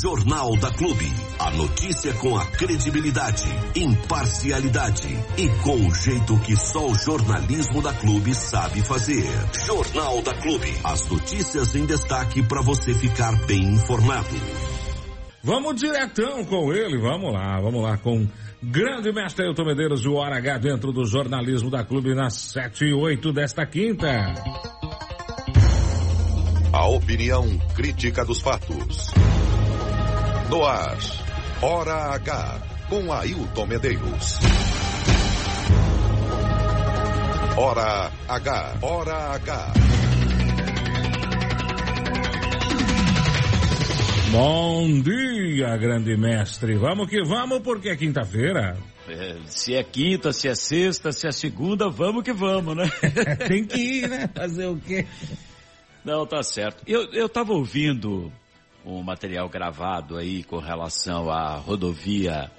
Jornal da Clube. A notícia com a credibilidade, imparcialidade e com o jeito que só o jornalismo da Clube sabe fazer. Jornal da Clube. As notícias em destaque para você ficar bem informado. Vamos diretão com ele, vamos lá, vamos lá com grande mestre Elton Medeiros, o Hora H dentro do jornalismo da Clube nas 7 e 8 desta quinta. A opinião crítica dos fatos. No ar, Hora H, com Ailton Medeiros. Hora H, Hora H. Bom dia, grande mestre. Vamos que vamos, porque é quinta-feira. É, se é quinta, se é sexta, se é segunda, vamos que vamos, né? Tem que ir, né? Fazer o quê? Não, tá certo. Eu, eu tava ouvindo um material gravado aí com relação à rodovia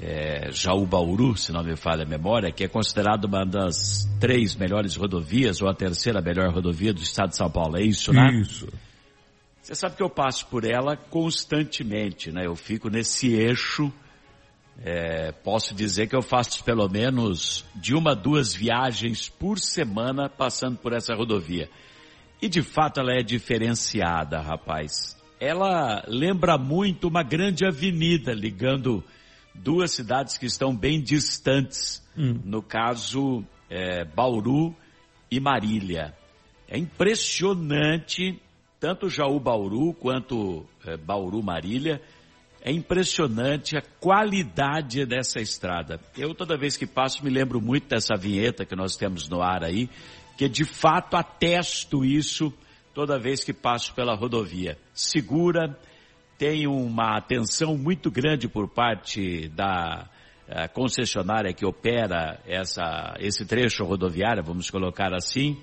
é, Jaú Bauru, se não me falha a memória, que é considerada uma das três melhores rodovias, ou a terceira melhor rodovia do estado de São Paulo, é isso, né? Isso. Você sabe que eu passo por ela constantemente, né? Eu fico nesse eixo. É, posso dizer que eu faço pelo menos de uma, duas viagens por semana passando por essa rodovia. E de fato ela é diferenciada, rapaz. Ela lembra muito uma grande avenida ligando duas cidades que estão bem distantes. Hum. No caso, é, Bauru e Marília. É impressionante, tanto Jaú Bauru quanto é, Bauru Marília, é impressionante a qualidade dessa estrada. Eu toda vez que passo me lembro muito dessa vinheta que nós temos no ar aí, que de fato atesto isso toda vez que passo pela rodovia. Segura, tem uma atenção muito grande por parte da eh, concessionária que opera essa, esse trecho rodoviário, vamos colocar assim,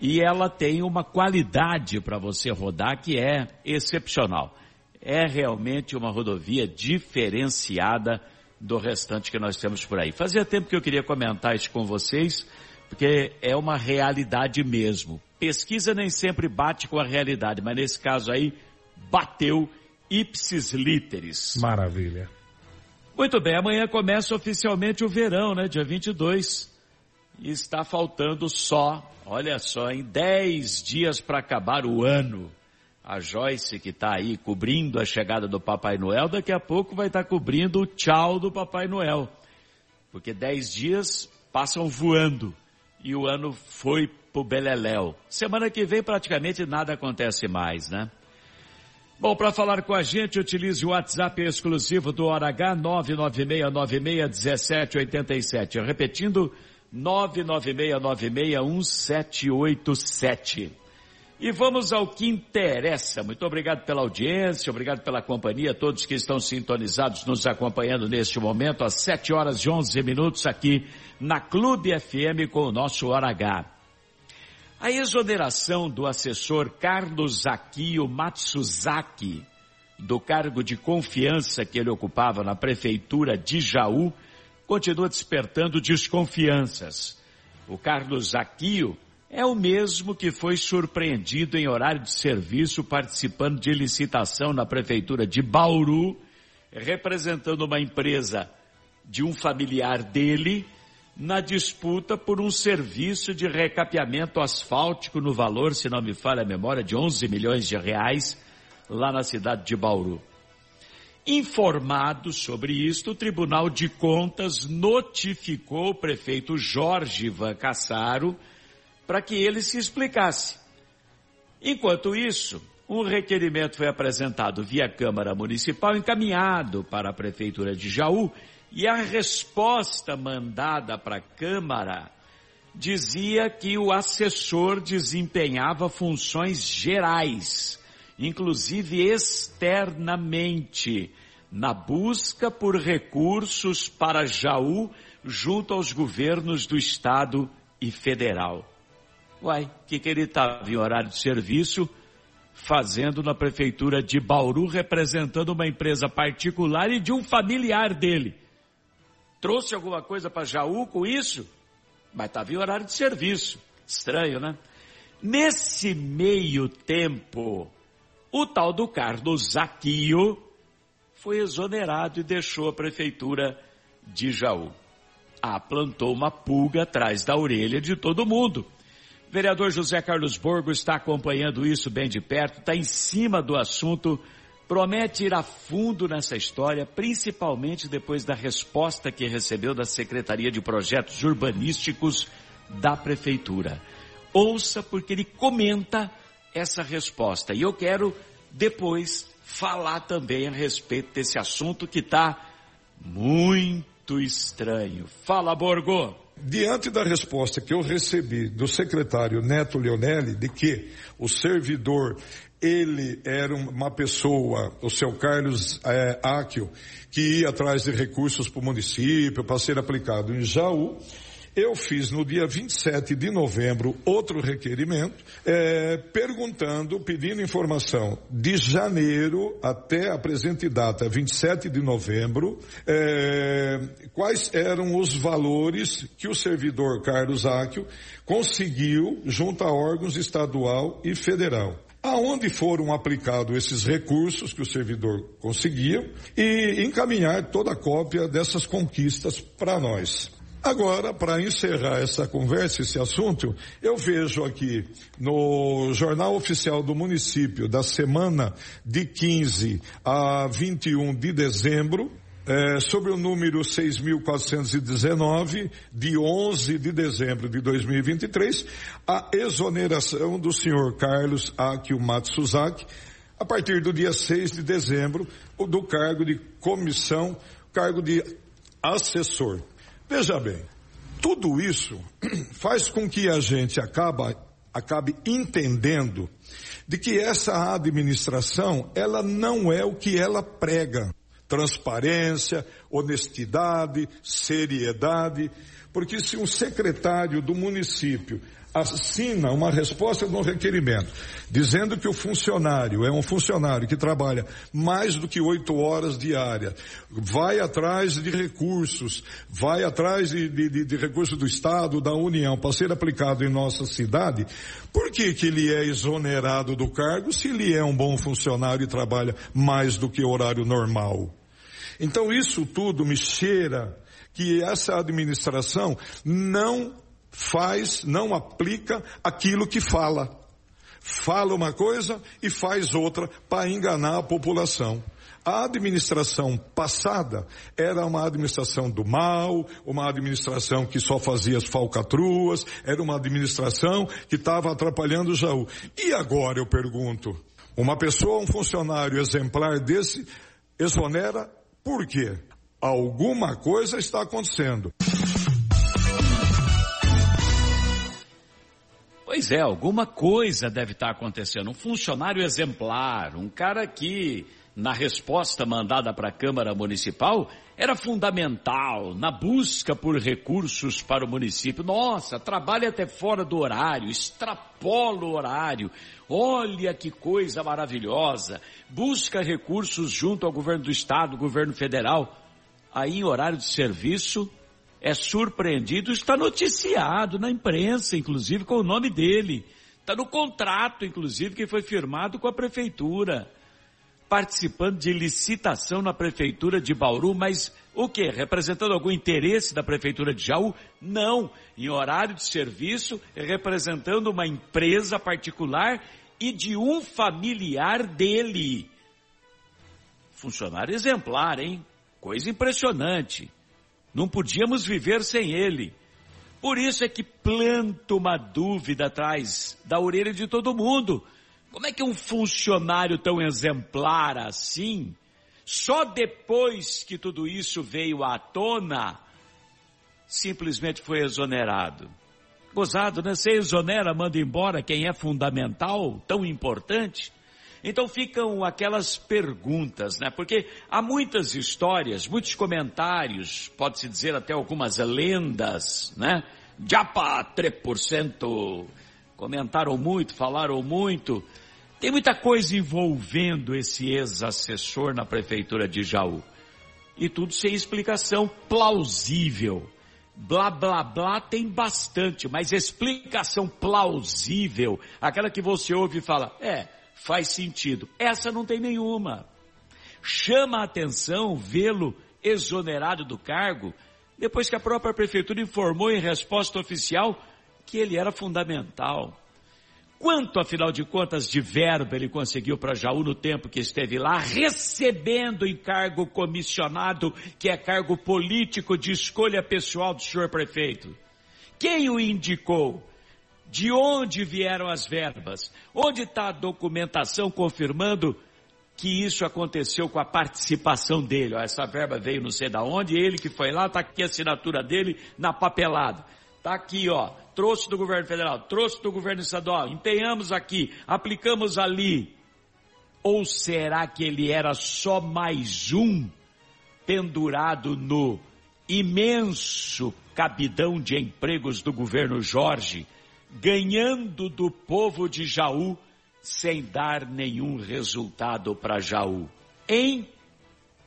e ela tem uma qualidade para você rodar que é excepcional. É realmente uma rodovia diferenciada do restante que nós temos por aí. Fazia tempo que eu queria comentar isso com vocês, porque é uma realidade mesmo. Pesquisa nem sempre bate com a realidade, mas nesse caso aí, bateu ipsis literis. Maravilha. Muito bem, amanhã começa oficialmente o verão, né? Dia 22. E está faltando só, olha só, em 10 dias para acabar o ano. A Joyce que está aí cobrindo a chegada do Papai Noel, daqui a pouco vai estar tá cobrindo o tchau do Papai Noel. Porque 10 dias passam voando e o ano foi pro Beleléu. Semana que vem praticamente nada acontece mais, né? Bom, para falar com a gente, utilize o WhatsApp exclusivo do Hora H 996961787. Repetindo, 996961787. E vamos ao que interessa. Muito obrigado pela audiência, obrigado pela companhia, todos que estão sintonizados, nos acompanhando neste momento, às 7 horas e 11 minutos aqui na Clube FM com o nosso Hora H. A exoneração do assessor Carlos Akio Matsuzaki do cargo de confiança que ele ocupava na prefeitura de Jaú continua despertando desconfianças. O Carlos Akio é o mesmo que foi surpreendido em horário de serviço participando de licitação na prefeitura de Bauru, representando uma empresa de um familiar dele na disputa por um serviço de recapeamento asfáltico no valor, se não me falha a memória, de 11 milhões de reais lá na cidade de Bauru. Informado sobre isto, o Tribunal de Contas notificou o prefeito Jorge Van Cassaro para que ele se explicasse. Enquanto isso, um requerimento foi apresentado via Câmara Municipal, encaminhado para a Prefeitura de Jaú, e a resposta mandada para a Câmara dizia que o assessor desempenhava funções gerais, inclusive externamente, na busca por recursos para Jaú junto aos governos do Estado e Federal. Uai, o que, que ele estava em horário de serviço fazendo na prefeitura de Bauru, representando uma empresa particular e de um familiar dele? Trouxe alguma coisa para Jaú com isso? Mas estava em horário de serviço. Estranho, né? Nesse meio tempo, o tal do Carlos Zaquio foi exonerado e deixou a prefeitura de Jaú. Ah, plantou uma pulga atrás da orelha de todo mundo. O vereador José Carlos Borgo está acompanhando isso bem de perto, está em cima do assunto, promete ir a fundo nessa história, principalmente depois da resposta que recebeu da Secretaria de Projetos Urbanísticos da Prefeitura. Ouça porque ele comenta essa resposta. E eu quero depois falar também a respeito desse assunto que está muito estranho. Fala, Borgo! Diante da resposta que eu recebi do secretário Neto Leonelli de que o servidor ele era uma pessoa, o seu Carlos é, Áquio, que ia atrás de recursos para o município para ser aplicado em Jaú, eu fiz no dia 27 de novembro outro requerimento, é, perguntando, pedindo informação de janeiro até a presente data, 27 de novembro, é, quais eram os valores que o servidor Carlos Áquio conseguiu junto a órgãos estadual e federal aonde foram aplicados esses recursos que o servidor conseguia e encaminhar toda a cópia dessas conquistas para nós. Agora, para encerrar essa conversa, esse assunto, eu vejo aqui no Jornal Oficial do Município da semana de 15 a 21 de dezembro, é, sobre o número 6.419, de 11 de dezembro de 2023, a exoneração do senhor Carlos Akio Matsuzaki, a partir do dia 6 de dezembro, do cargo de comissão, cargo de assessor. Veja bem, tudo isso faz com que a gente acaba, acabe entendendo de que essa administração, ela não é o que ela prega. Transparência, honestidade, seriedade, porque se um secretário do município assina uma resposta de um requerimento, dizendo que o funcionário é um funcionário que trabalha mais do que oito horas diária, vai atrás de recursos, vai atrás de, de, de recursos do Estado, da União, para ser aplicado em nossa cidade, por que, que ele é exonerado do cargo se ele é um bom funcionário e trabalha mais do que horário normal? Então isso tudo me cheira que essa administração não faz, não aplica aquilo que fala. Fala uma coisa e faz outra para enganar a população. A administração passada era uma administração do mal, uma administração que só fazia as falcatruas, era uma administração que estava atrapalhando o Jaú. E agora eu pergunto, uma pessoa, um funcionário exemplar desse, exonera por quê? Alguma coisa está acontecendo. Pois é, alguma coisa deve estar acontecendo. Um funcionário exemplar, um cara que, na resposta mandada para a Câmara Municipal, era fundamental na busca por recursos para o município. Nossa, trabalha até fora do horário, extrapola o horário. Olha que coisa maravilhosa. Busca recursos junto ao governo do estado, governo federal. Aí, em horário de serviço, é surpreendido, está noticiado na imprensa, inclusive com o nome dele. Está no contrato, inclusive, que foi firmado com a prefeitura. Participando de licitação na prefeitura de Bauru, mas o que? Representando algum interesse da prefeitura de Jaú? Não. Em horário de serviço, representando uma empresa particular e de um familiar dele. Funcionário exemplar, hein? Coisa impressionante. Não podíamos viver sem ele. Por isso é que planto uma dúvida atrás da orelha de todo mundo. Como é que um funcionário tão exemplar assim, só depois que tudo isso veio à tona, simplesmente foi exonerado? Gozado, né? Você exonera, manda embora quem é fundamental, tão importante. Então ficam aquelas perguntas, né? Porque há muitas histórias, muitos comentários, pode-se dizer até algumas lendas, né? Japa 3%. Comentaram muito, falaram muito. Tem muita coisa envolvendo esse ex-assessor na prefeitura de Jaú. E tudo sem explicação plausível. Blá blá blá tem bastante, mas explicação plausível, aquela que você ouve e fala, é, faz sentido. Essa não tem nenhuma. Chama a atenção vê-lo exonerado do cargo depois que a própria prefeitura informou em resposta oficial que ele era fundamental. Quanto, afinal de contas, de verba ele conseguiu para Jaú no tempo que esteve lá, recebendo em cargo comissionado, que é cargo político de escolha pessoal do senhor prefeito? Quem o indicou? De onde vieram as verbas? Onde está a documentação confirmando que isso aconteceu com a participação dele? Ó, essa verba veio não sei da onde, ele que foi lá, está aqui a assinatura dele na papelada. Está aqui, ó, trouxe do governo federal, trouxe do governo estadual, empenhamos aqui, aplicamos ali. Ou será que ele era só mais um pendurado no imenso cabidão de empregos do governo Jorge, ganhando do povo de Jaú sem dar nenhum resultado para Jaú? Hein?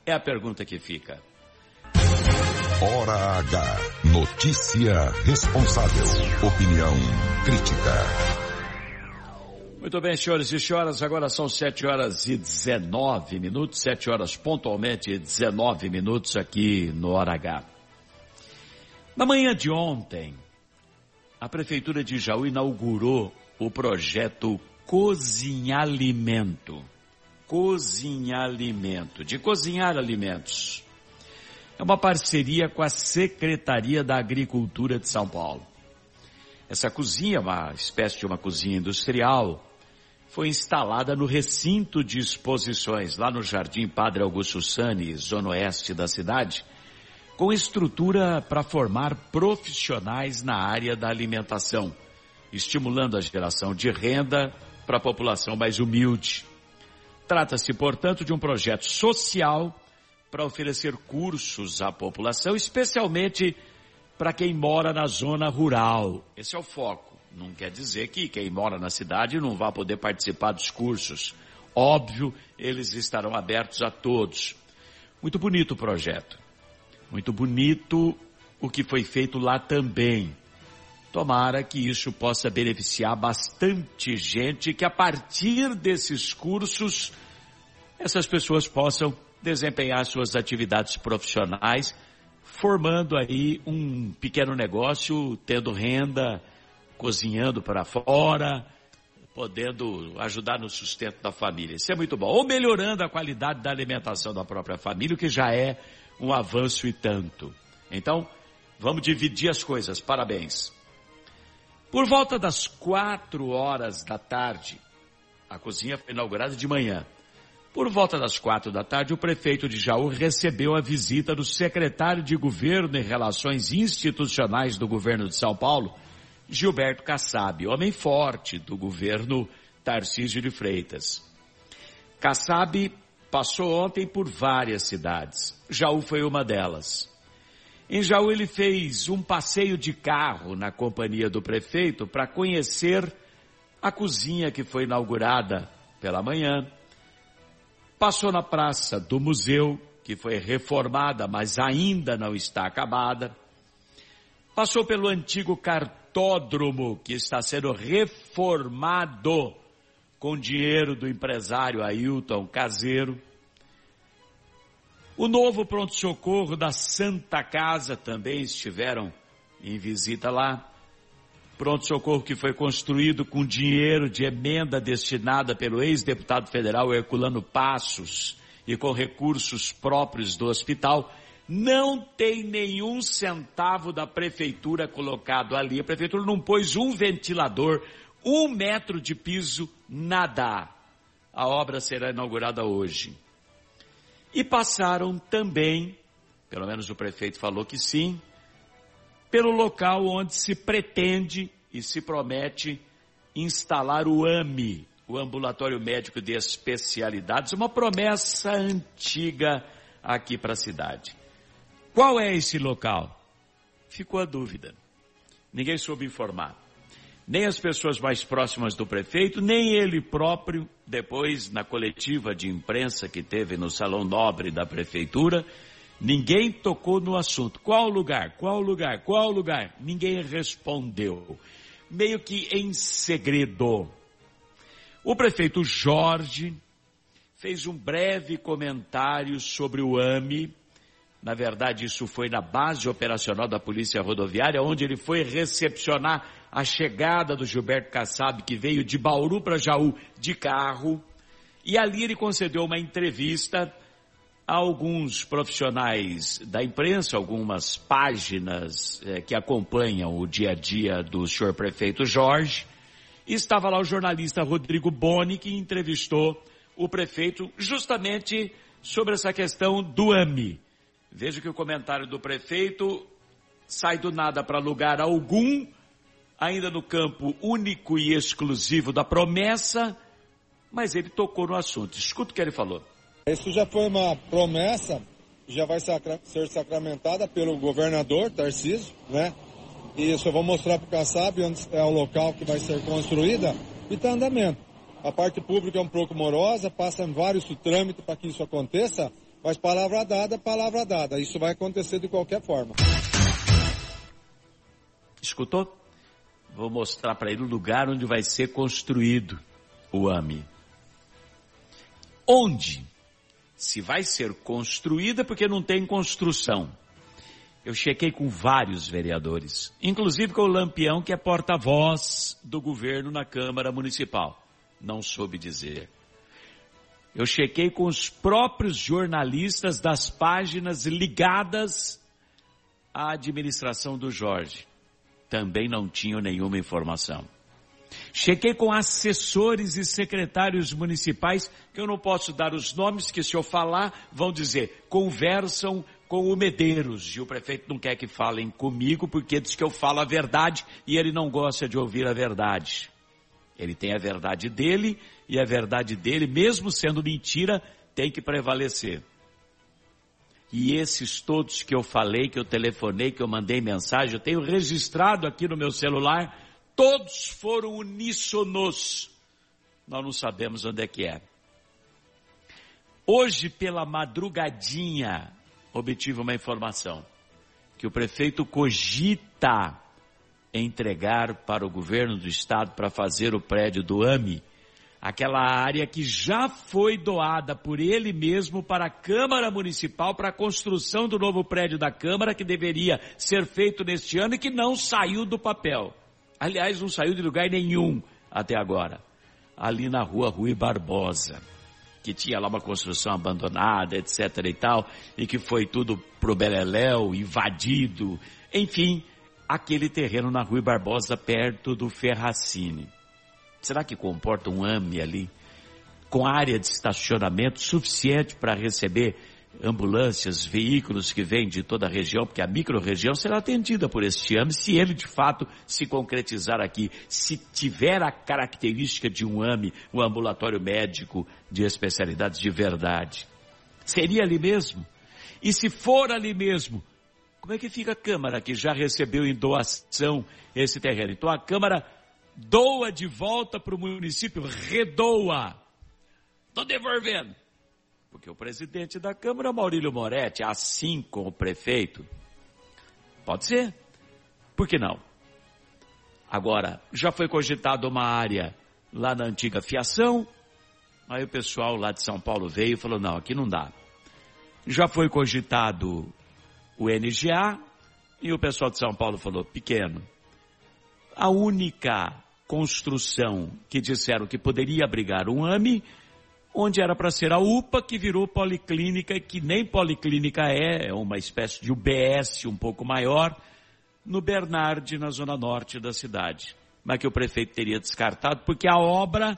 É a pergunta que fica. Hora H. Notícia responsável. Opinião crítica. Muito bem, senhores e senhoras, agora são 7 horas e 19 minutos, 7 horas pontualmente e 19 minutos aqui no Hora H. Na manhã de ontem, a Prefeitura de Jaú inaugurou o projeto Cozinhalimento. Cozinhalimento, de cozinhar alimentos é uma parceria com a Secretaria da Agricultura de São Paulo. Essa cozinha, uma espécie de uma cozinha industrial, foi instalada no recinto de exposições, lá no Jardim Padre Augusto Sani, zona oeste da cidade, com estrutura para formar profissionais na área da alimentação, estimulando a geração de renda para a população mais humilde. Trata-se, portanto, de um projeto social para oferecer cursos à população, especialmente para quem mora na zona rural. Esse é o foco. Não quer dizer que quem mora na cidade não vai poder participar dos cursos. Óbvio, eles estarão abertos a todos. Muito bonito o projeto. Muito bonito o que foi feito lá também. Tomara que isso possa beneficiar bastante gente, que a partir desses cursos, essas pessoas possam desempenhar suas atividades profissionais, formando aí um pequeno negócio, tendo renda, cozinhando para fora, podendo ajudar no sustento da família. Isso é muito bom. Ou melhorando a qualidade da alimentação da própria família, o que já é um avanço e tanto. Então, vamos dividir as coisas. Parabéns. Por volta das quatro horas da tarde, a cozinha foi inaugurada de manhã. Por volta das quatro da tarde, o prefeito de Jaú recebeu a visita do secretário de Governo e Relações Institucionais do governo de São Paulo, Gilberto Kassab, homem forte do governo Tarcísio de Freitas. Kassab passou ontem por várias cidades. Jaú foi uma delas. Em Jaú ele fez um passeio de carro na companhia do prefeito para conhecer a cozinha que foi inaugurada pela manhã, Passou na praça do museu, que foi reformada, mas ainda não está acabada. Passou pelo antigo cartódromo, que está sendo reformado com dinheiro do empresário Ailton Caseiro. O novo pronto-socorro da Santa Casa também estiveram em visita lá pronto-socorro que foi construído com dinheiro de emenda destinada pelo ex-deputado federal Herculano Passos e com recursos próprios do hospital, não tem nenhum centavo da prefeitura colocado ali. A prefeitura não pôs um ventilador, um metro de piso, nada. A obra será inaugurada hoje. E passaram também, pelo menos o prefeito falou que sim, pelo local onde se pretende e se promete instalar o AME, o Ambulatório Médico de Especialidades, uma promessa antiga aqui para a cidade. Qual é esse local? Ficou a dúvida. Ninguém soube informar. Nem as pessoas mais próximas do prefeito, nem ele próprio, depois na coletiva de imprensa que teve no Salão Nobre da Prefeitura, Ninguém tocou no assunto. Qual lugar? Qual lugar? Qual lugar? Ninguém respondeu. Meio que em segredo. O prefeito Jorge fez um breve comentário sobre o AMI. Na verdade, isso foi na base operacional da Polícia Rodoviária, onde ele foi recepcionar a chegada do Gilberto Kassab, que veio de Bauru para Jaú de carro. E ali ele concedeu uma entrevista a alguns profissionais da imprensa, algumas páginas eh, que acompanham o dia a dia do senhor prefeito Jorge. E estava lá o jornalista Rodrigo Boni, que entrevistou o prefeito justamente sobre essa questão do AMI. Veja que o comentário do prefeito sai do nada para lugar algum, ainda no campo único e exclusivo da promessa, mas ele tocou no assunto. Escuta o que ele falou. Isso já foi uma promessa, já vai ser sacramentada pelo governador Tarcísio, né? E isso eu vou mostrar para o Kassab onde é o local que vai ser construída e está andamento. A parte pública é um pouco morosa, passa em vários trâmites para que isso aconteça, mas palavra dada, palavra dada. Isso vai acontecer de qualquer forma. Escutou? Vou mostrar para ele o lugar onde vai ser construído o AMI. Onde? se vai ser construída porque não tem construção. Eu chequei com vários vereadores, inclusive com o Lampião, que é porta-voz do governo na Câmara Municipal. Não soube dizer. Eu chequei com os próprios jornalistas das páginas ligadas à administração do Jorge. Também não tinham nenhuma informação. Chequei com assessores e secretários municipais, que eu não posso dar os nomes, que se eu falar, vão dizer, conversam com o Medeiros. E o prefeito não quer que falem comigo, porque diz que eu falo a verdade e ele não gosta de ouvir a verdade. Ele tem a verdade dele e a verdade dele, mesmo sendo mentira, tem que prevalecer. E esses todos que eu falei, que eu telefonei, que eu mandei mensagem, eu tenho registrado aqui no meu celular, todos foram uníssonos. Nós não sabemos onde é que é. Hoje, pela madrugadinha, obtive uma informação que o prefeito cogita entregar para o governo do estado para fazer o prédio do AMI, aquela área que já foi doada por ele mesmo para a Câmara Municipal para a construção do novo prédio da Câmara que deveria ser feito neste ano e que não saiu do papel. Aliás, não saiu de lugar nenhum até agora. Ali na rua Rui Barbosa, que tinha lá uma construção abandonada, etc e tal, e que foi tudo pro Beleléu, invadido. Enfim, aquele terreno na Rui Barbosa, perto do Ferracine. Será que comporta um AME ali? Com área de estacionamento suficiente para receber ambulâncias, veículos que vêm de toda a região, porque a microrregião será atendida por este AME se ele de fato se concretizar aqui, se tiver a característica de um AME, um ambulatório médico de especialidades de verdade. Seria ali mesmo? E se for ali mesmo, como é que fica a Câmara que já recebeu em doação esse terreno? Então a Câmara doa de volta para o município, redoa. Estou devolvendo porque o presidente da Câmara, Maurílio Moretti, assim como o prefeito, pode ser. Por que não? Agora, já foi cogitado uma área lá na antiga fiação, aí o pessoal lá de São Paulo veio e falou, não, aqui não dá. Já foi cogitado o NGA, e o pessoal de São Paulo falou, pequeno. A única construção que disseram que poderia abrigar um AMI onde era para ser a UPA, que virou policlínica, que nem policlínica é, é uma espécie de UBS um pouco maior, no Bernardi, na zona norte da cidade. Mas que o prefeito teria descartado, porque a obra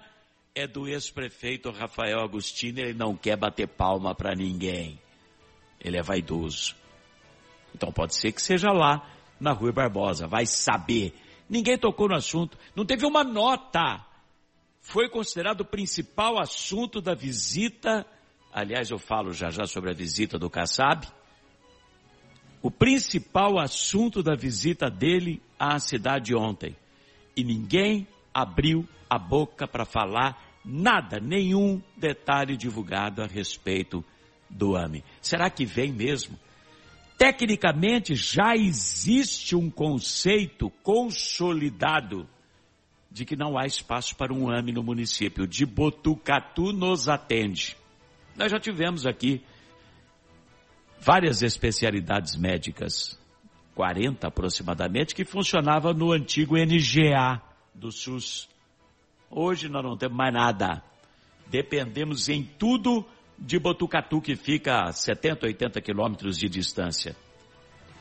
é do ex-prefeito Rafael Agostini, ele não quer bater palma para ninguém. Ele é vaidoso. Então pode ser que seja lá, na Rua Barbosa, vai saber. Ninguém tocou no assunto, não teve uma nota foi considerado o principal assunto da visita. Aliás, eu falo já já sobre a visita do Kassab. O principal assunto da visita dele à cidade ontem. E ninguém abriu a boca para falar nada, nenhum detalhe divulgado a respeito do AME. Será que vem mesmo? Tecnicamente já existe um conceito consolidado de que não há espaço para um AME no município. De Botucatu nos atende. Nós já tivemos aqui várias especialidades médicas, 40 aproximadamente, que funcionavam no antigo NGA do SUS. Hoje nós não temos mais nada. Dependemos em tudo de Botucatu, que fica a 70, 80 quilômetros de distância.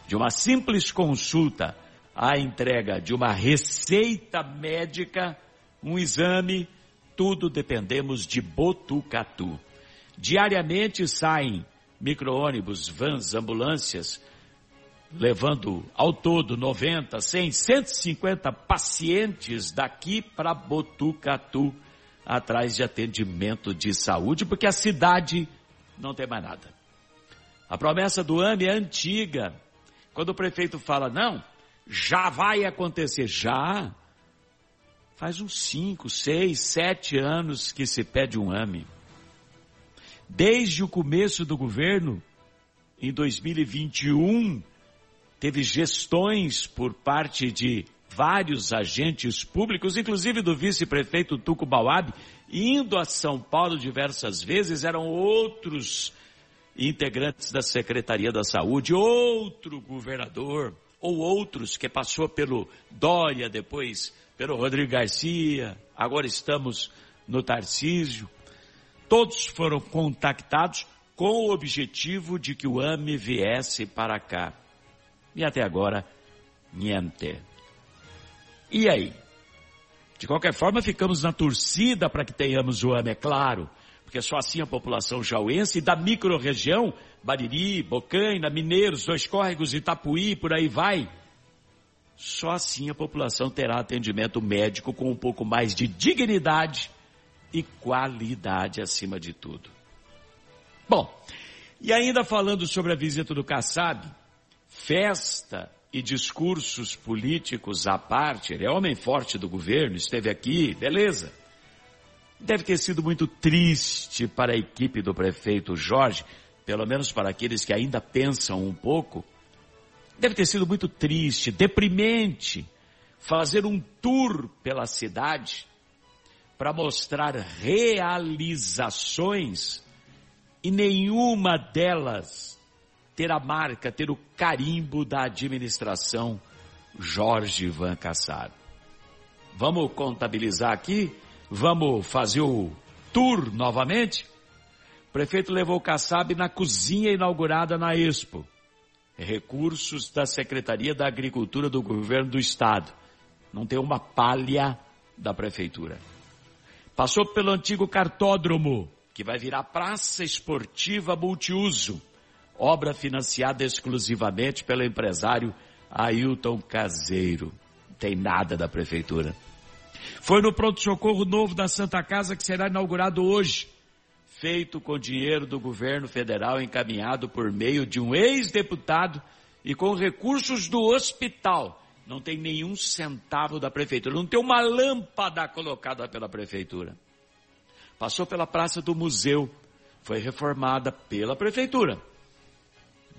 De uma simples consulta à entrega de uma receita médica, um exame, tudo dependemos de Botucatu. Diariamente saem micro-ônibus, vans, ambulâncias, levando ao todo 90, 100, 150 pacientes daqui para Botucatu atrás de atendimento de saúde, porque a cidade não tem mais nada. A promessa do AME é antiga. Quando o prefeito fala, não, já vai acontecer, já. Faz uns 5, 6, 7 anos que se pede um AME. Desde o começo do governo, em 2021, teve gestões por parte de vários agentes públicos, inclusive do vice-prefeito Tuco Bauab, indo a São Paulo diversas vezes, eram outros integrantes da Secretaria da Saúde, outro governador, ou outros que passou pelo Dória, depois pelo Rodrigo Garcia, agora estamos no Tarcísio. Todos foram contactados com o objetivo de que o AME viesse para cá. E até agora, niente. E aí? De qualquer forma, ficamos na torcida para que tenhamos o AME, é claro, porque só assim a população jauense da microrregião, Bariri, Bocaina, Mineiros, Dois Córregos, Itapuí, por aí vai, só assim a população terá atendimento médico com um pouco mais de dignidade e qualidade acima de tudo. Bom, e ainda falando sobre a visita do Kassab, festa e discursos políticos à parte, ele é homem forte do governo, esteve aqui, beleza. Deve ter sido muito triste para a equipe do prefeito Jorge, pelo menos para aqueles que ainda pensam um pouco. Deve ter sido muito triste, deprimente, fazer um tour pela cidade para mostrar realizações e nenhuma delas ter a marca, ter o carimbo da administração Jorge Van Cassar. Vamos contabilizar aqui? Vamos fazer o tour novamente? O prefeito levou Kassab na cozinha inaugurada na Expo. Recursos da Secretaria da Agricultura do Governo do Estado. Não tem uma palha da prefeitura. Passou pelo antigo cartódromo, que vai virar praça esportiva multiuso obra financiada exclusivamente pelo empresário Ailton Caseiro. Não tem nada da prefeitura. Foi no pronto-socorro novo da Santa Casa que será inaugurado hoje, feito com dinheiro do governo federal encaminhado por meio de um ex-deputado e com recursos do hospital. Não tem nenhum centavo da prefeitura, não tem uma lâmpada colocada pela prefeitura. Passou pela praça do museu, foi reformada pela prefeitura.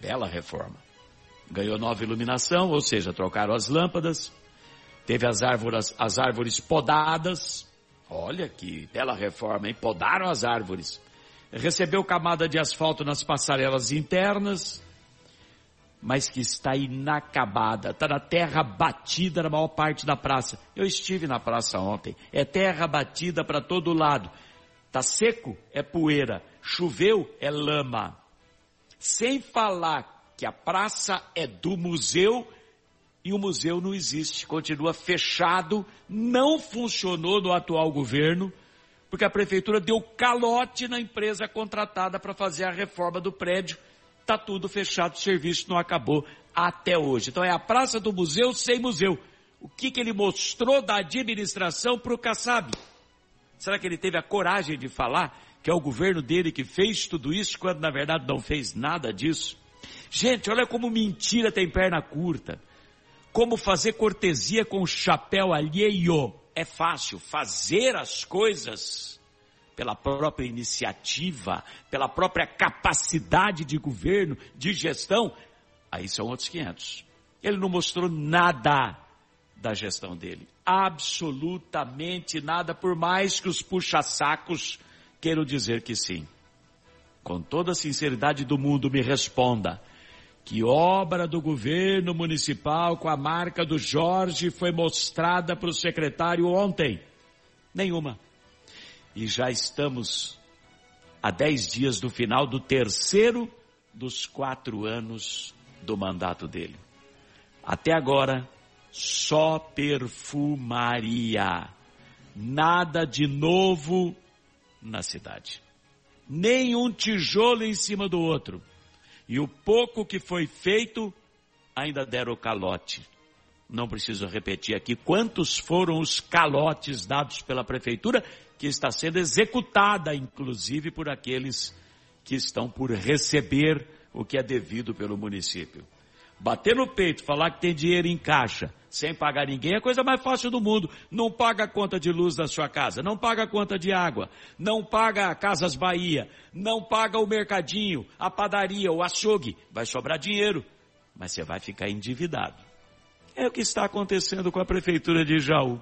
Bela reforma. Ganhou nova iluminação, ou seja, trocaram as lâmpadas, teve as árvores, as árvores podadas. Olha que bela reforma, hein? Podaram as árvores. Recebeu camada de asfalto nas passarelas internas, mas que está inacabada, está na terra batida na maior parte da praça. Eu estive na praça ontem, é terra batida para todo lado. Tá seco? É poeira. Choveu? É lama. Sem falar que a praça é do museu e o museu não existe, continua fechado, não funcionou no atual governo, porque a prefeitura deu calote na empresa contratada para fazer a reforma do prédio. Está tudo fechado, o serviço não acabou até hoje. Então é a praça do museu sem museu. O que, que ele mostrou da administração para o Kassab? Será que ele teve a coragem de falar que é o governo dele que fez tudo isso, quando na verdade não fez nada disso. Gente, olha como mentira tem perna curta. Como fazer cortesia com o chapéu alheio. É fácil fazer as coisas pela própria iniciativa, pela própria capacidade de governo, de gestão. Aí são outros 500. Ele não mostrou nada da gestão dele. Absolutamente nada, por mais que os puxa-sacos queiram dizer que sim. Com toda a sinceridade do mundo, me responda. Que obra do governo municipal com a marca do Jorge foi mostrada para o secretário ontem? Nenhuma. E já estamos a dez dias do final do terceiro dos quatro anos do mandato dele. Até agora, só perfumaria. Nada de novo na cidade. Nenhum tijolo em cima do outro. E o pouco que foi feito ainda deram calote. Não preciso repetir aqui quantos foram os calotes dados pela prefeitura, que está sendo executada, inclusive, por aqueles que estão por receber o que é devido pelo município. Bater no peito, falar que tem dinheiro em caixa, sem pagar ninguém, é a coisa mais fácil do mundo. Não paga a conta de luz da sua casa, não paga a conta de água, não paga a Casas Bahia, não paga o mercadinho, a padaria, o açougue. Vai sobrar dinheiro, mas você vai ficar endividado. É o que está acontecendo com a prefeitura de Jaú.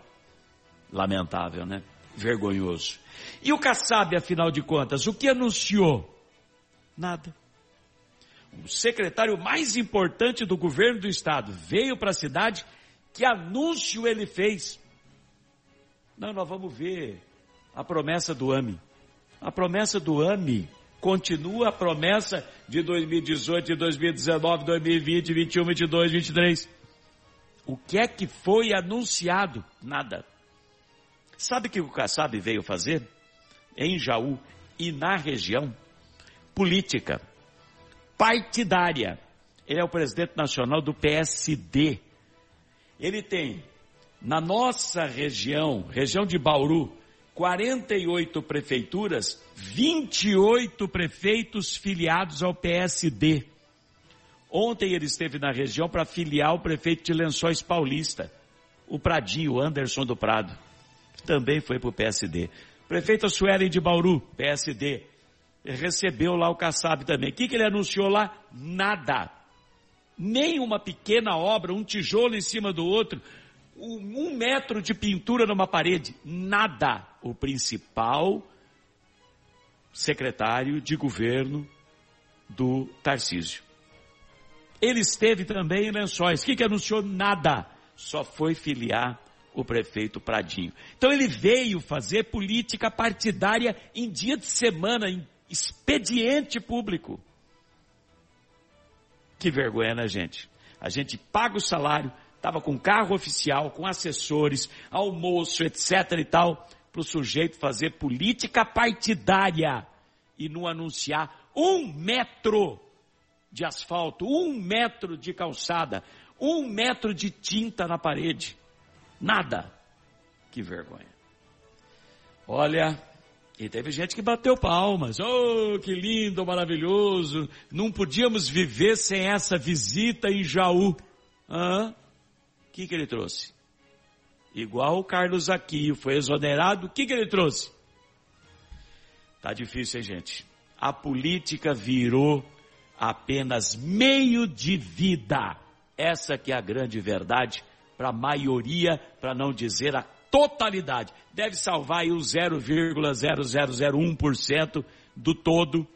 Lamentável, né? Vergonhoso. E o Kassab, afinal de contas, o que anunciou? Nada o secretário mais importante do governo do estado veio para a cidade, que anúncio ele fez? Não, nós vamos ver a promessa do AMI. A promessa do AMI continua a promessa de 2018, de 2019, 2020, 21, 22, 23. O que é que foi anunciado? Nada. Sabe o que o Kassab veio fazer? Em Jaú e na região? Política partidária. Ele é o presidente nacional do PSD. Ele tem, na nossa região, região de Bauru, 48 prefeituras, 28 prefeitos filiados ao PSD. Ontem ele esteve na região para filiar o prefeito de Lençóis Paulista, o Pradinho, Anderson do Prado, que também foi para o PSD. Prefeita Suelen de Bauru, PSD recebeu lá o Kassab também. O que, que ele anunciou lá? Nada. Nem uma pequena obra, um tijolo em cima do outro, um, metro de pintura numa parede. Nada. O principal secretário de governo do Tarcísio. Ele esteve também em Lençóis. O que, que anunciou? Nada. Só foi filiar o prefeito Pradinho. Então ele veio fazer política partidária em dia de semana, em expediente público. Que vergonha, né, gente? A gente paga o salário, estava com carro oficial, com assessores, almoço, etc e tal, para o sujeito fazer política partidária e não anunciar um metro de asfalto, um metro de calçada, um metro de tinta na parede. Nada. Que vergonha. Olha, e teve gente que bateu palmas. Oh, que lindo, maravilhoso. Não podíamos viver sem essa visita em Jaú. O que, que ele trouxe? Igual o Carlos Aquio foi exonerado, o que, que ele trouxe? Tá difícil, hein, gente? A política virou apenas meio de vida. Essa que é a grande verdade para a maioria, para não dizer a totalidade. Deve salvar aí o 0,0001% do todo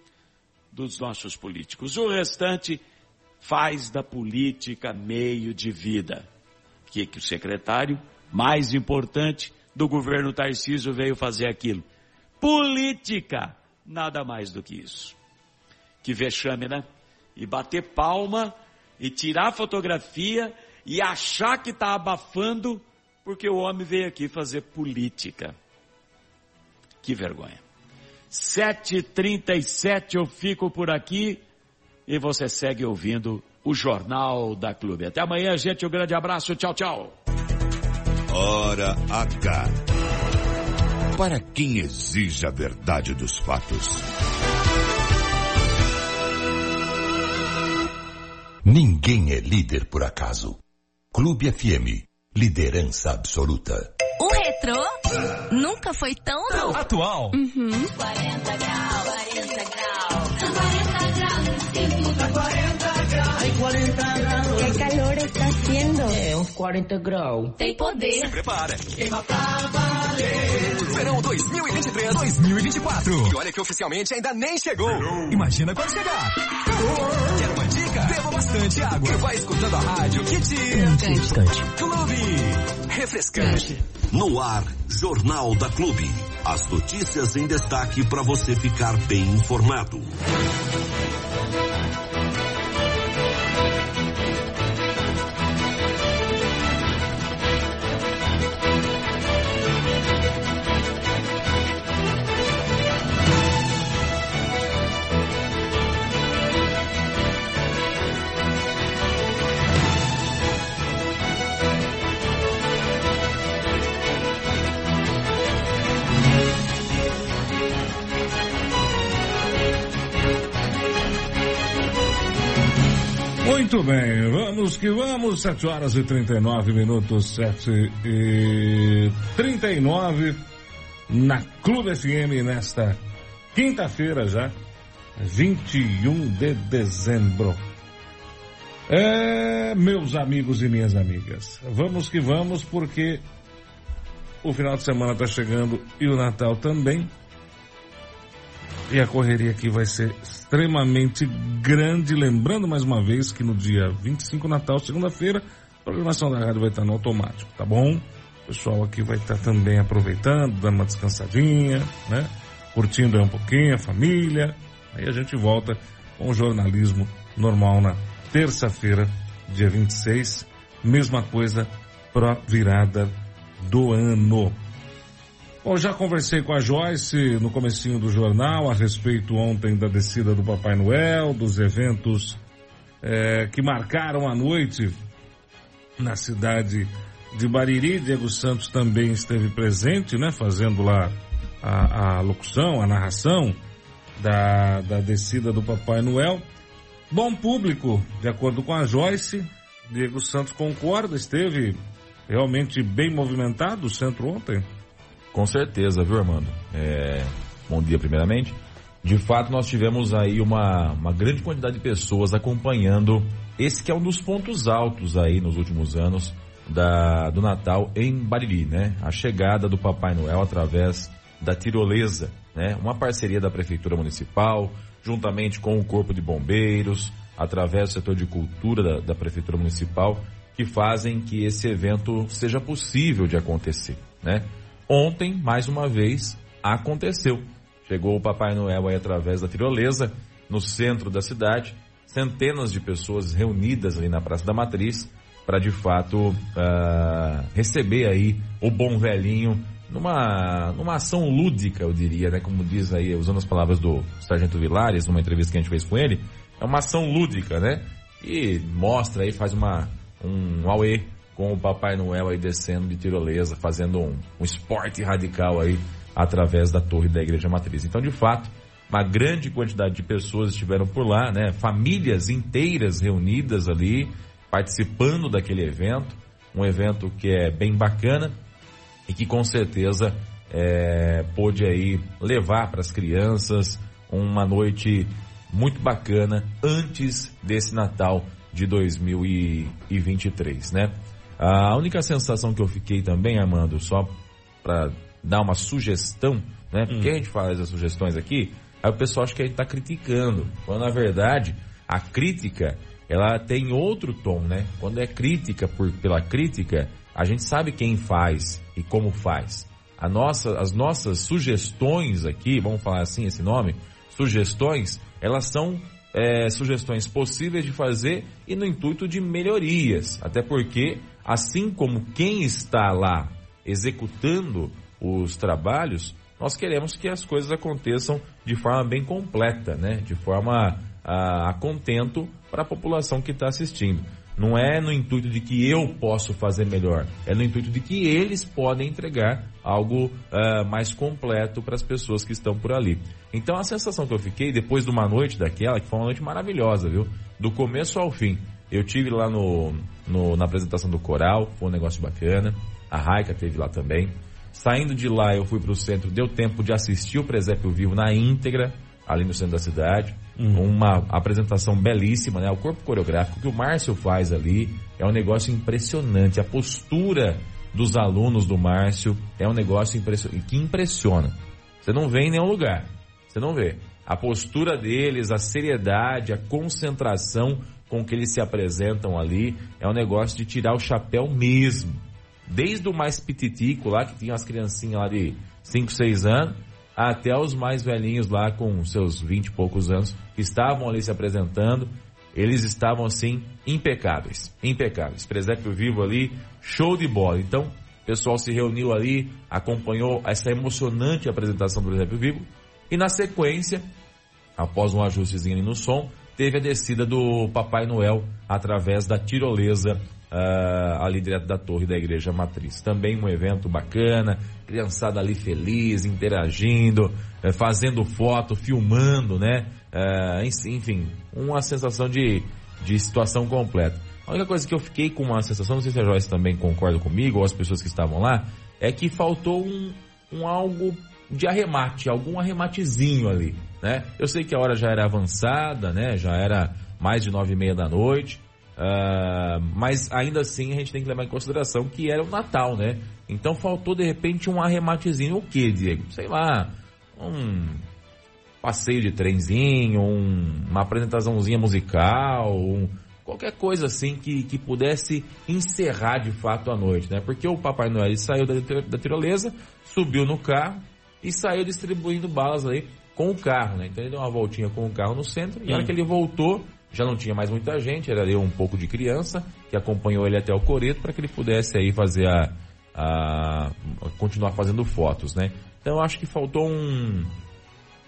dos nossos políticos. O restante faz da política meio de vida. Que, que o secretário mais importante do governo Tarcísio veio fazer aquilo? Política. Nada mais do que isso. Que vexame, né? E bater palma e tirar fotografia e achar que está abafando porque o homem veio aqui fazer política. Que vergonha. 7h37 eu fico por aqui e você segue ouvindo o Jornal da Clube. Até amanhã, gente. Um grande abraço. Tchau, tchau. Hora H. Para quem exige a verdade dos fatos. Ninguém é líder por acaso. Clube FM Liderança absoluta. O retrô nunca foi tão atual. Uhum. 40 graus, 40 graus. 40 graus. Tem poder. Prepara. Queima pra valer. Verão 2023, 2024. E olha que oficialmente ainda nem chegou. Imagina quando chegar. Quer uma dica? Beba bastante água. E vai escutando a rádio que te... Refrescante. Clube. Refrescante. No ar, Jornal da Clube. As notícias em destaque para você ficar bem informado. Muito bem, vamos que vamos, 7 horas e 39 minutos, 7 e 39 na Clube FM nesta quinta-feira já, 21 de dezembro. É, meus amigos e minhas amigas, vamos que vamos porque o final de semana está chegando e o Natal também. E a correria aqui vai ser extremamente grande. Lembrando mais uma vez que no dia 25 Natal, segunda-feira, a programação da rádio vai estar no automático, tá bom? O pessoal aqui vai estar também aproveitando, dando uma descansadinha, né? Curtindo aí um pouquinho a família. Aí a gente volta com o jornalismo normal na terça-feira, dia 26. Mesma coisa para virada do ano. Bom, já conversei com a Joyce no comecinho do jornal a respeito ontem da descida do Papai Noel, dos eventos é, que marcaram a noite na cidade de Bariri. Diego Santos também esteve presente, né, fazendo lá a, a locução, a narração da, da descida do Papai Noel. Bom público, de acordo com a Joyce. Diego Santos concorda, esteve realmente bem movimentado o centro ontem. Com certeza, viu, Armando? É, bom dia, primeiramente. De fato, nós tivemos aí uma, uma grande quantidade de pessoas acompanhando esse que é um dos pontos altos aí nos últimos anos da, do Natal em Bariri, né? A chegada do Papai Noel através da tirolesa, né? Uma parceria da Prefeitura Municipal, juntamente com o Corpo de Bombeiros, através do setor de cultura da, da Prefeitura Municipal, que fazem que esse evento seja possível de acontecer, né? Ontem, mais uma vez, aconteceu. Chegou o Papai Noel aí através da tirolesa, no centro da cidade, centenas de pessoas reunidas ali na Praça da Matriz, para de fato uh, receber aí o bom velhinho numa, numa ação lúdica, eu diria, né? Como diz aí, usando as palavras do Sargento Vilares, numa entrevista que a gente fez com ele, é uma ação lúdica, né? E mostra aí, faz uma, um auê com o Papai Noel aí descendo de tirolesa, fazendo um, um esporte radical aí através da torre da Igreja Matriz. Então, de fato, uma grande quantidade de pessoas estiveram por lá, né? Famílias inteiras reunidas ali, participando daquele evento. Um evento que é bem bacana e que com certeza é, pôde aí levar para as crianças uma noite muito bacana antes desse Natal de 2023, né? A única sensação que eu fiquei também, Armando, só para dar uma sugestão, né? Porque hum. a gente faz as sugestões aqui, aí o pessoal acha que a gente está criticando. Quando na verdade a crítica ela tem outro tom, né? Quando é crítica por, pela crítica, a gente sabe quem faz e como faz. A nossa, as nossas sugestões aqui, vamos falar assim esse nome, sugestões, elas são é, sugestões possíveis de fazer e no intuito de melhorias. Até porque assim como quem está lá executando os trabalhos, nós queremos que as coisas aconteçam de forma bem completa, né? De forma a, a contento para a população que está assistindo. Não é no intuito de que eu posso fazer melhor, é no intuito de que eles podem entregar algo uh, mais completo para as pessoas que estão por ali. Então a sensação que eu fiquei depois de uma noite daquela, que foi uma noite maravilhosa, viu? Do começo ao fim. Eu tive lá no, no, na apresentação do coral, foi um negócio bacana. A Raika teve lá também. Saindo de lá, eu fui para o centro, deu tempo de assistir o presépio vivo na íntegra. ali no centro da cidade. Uma apresentação belíssima, né? O corpo coreográfico que o Márcio faz ali é um negócio impressionante. A postura dos alunos do Márcio é um negócio impression... que impressiona. Você não vê em nenhum lugar. Você não vê. A postura deles, a seriedade, a concentração com que eles se apresentam ali é um negócio de tirar o chapéu mesmo. Desde o mais pititico lá, que tinha as criancinhas lá de 5, 6 anos, até os mais velhinhos lá com seus 20 e poucos anos, que estavam ali se apresentando, eles estavam assim impecáveis, impecáveis. Presépio vivo ali, show de bola. Então, o pessoal se reuniu ali, acompanhou essa emocionante apresentação do Presépio vivo e na sequência, após um ajustezinho ali no som, teve a descida do Papai Noel através da tirolesa uh, ali direto da torre da igreja matriz. Também um evento bacana, criançada ali feliz, interagindo, uh, fazendo foto, filmando, né? Uh, enfim, uma sensação de, de situação completa. A única coisa que eu fiquei com uma sensação, não sei se a Joyce também concorda comigo, ou as pessoas que estavam lá, é que faltou um, um algo de arremate, algum arrematezinho ali, né? Eu sei que a hora já era avançada, né? Já era mais de nove e meia da noite, uh, mas ainda assim a gente tem que levar em consideração que era o Natal, né? Então faltou de repente um arrematezinho. O que, Diego? Sei lá, um passeio de trenzinho, um, uma apresentaçãozinha musical, um, qualquer coisa assim que, que pudesse encerrar de fato a noite, né? Porque o Papai Noel saiu da, da tirolesa, subiu no carro, e saiu distribuindo balas aí com o carro, né? Então ele deu uma voltinha com o carro no centro e na hora que ele voltou, já não tinha mais muita gente, era ali um pouco de criança que acompanhou ele até o coreto para que ele pudesse aí fazer a, a, continuar fazendo fotos, né? Então eu acho que faltou um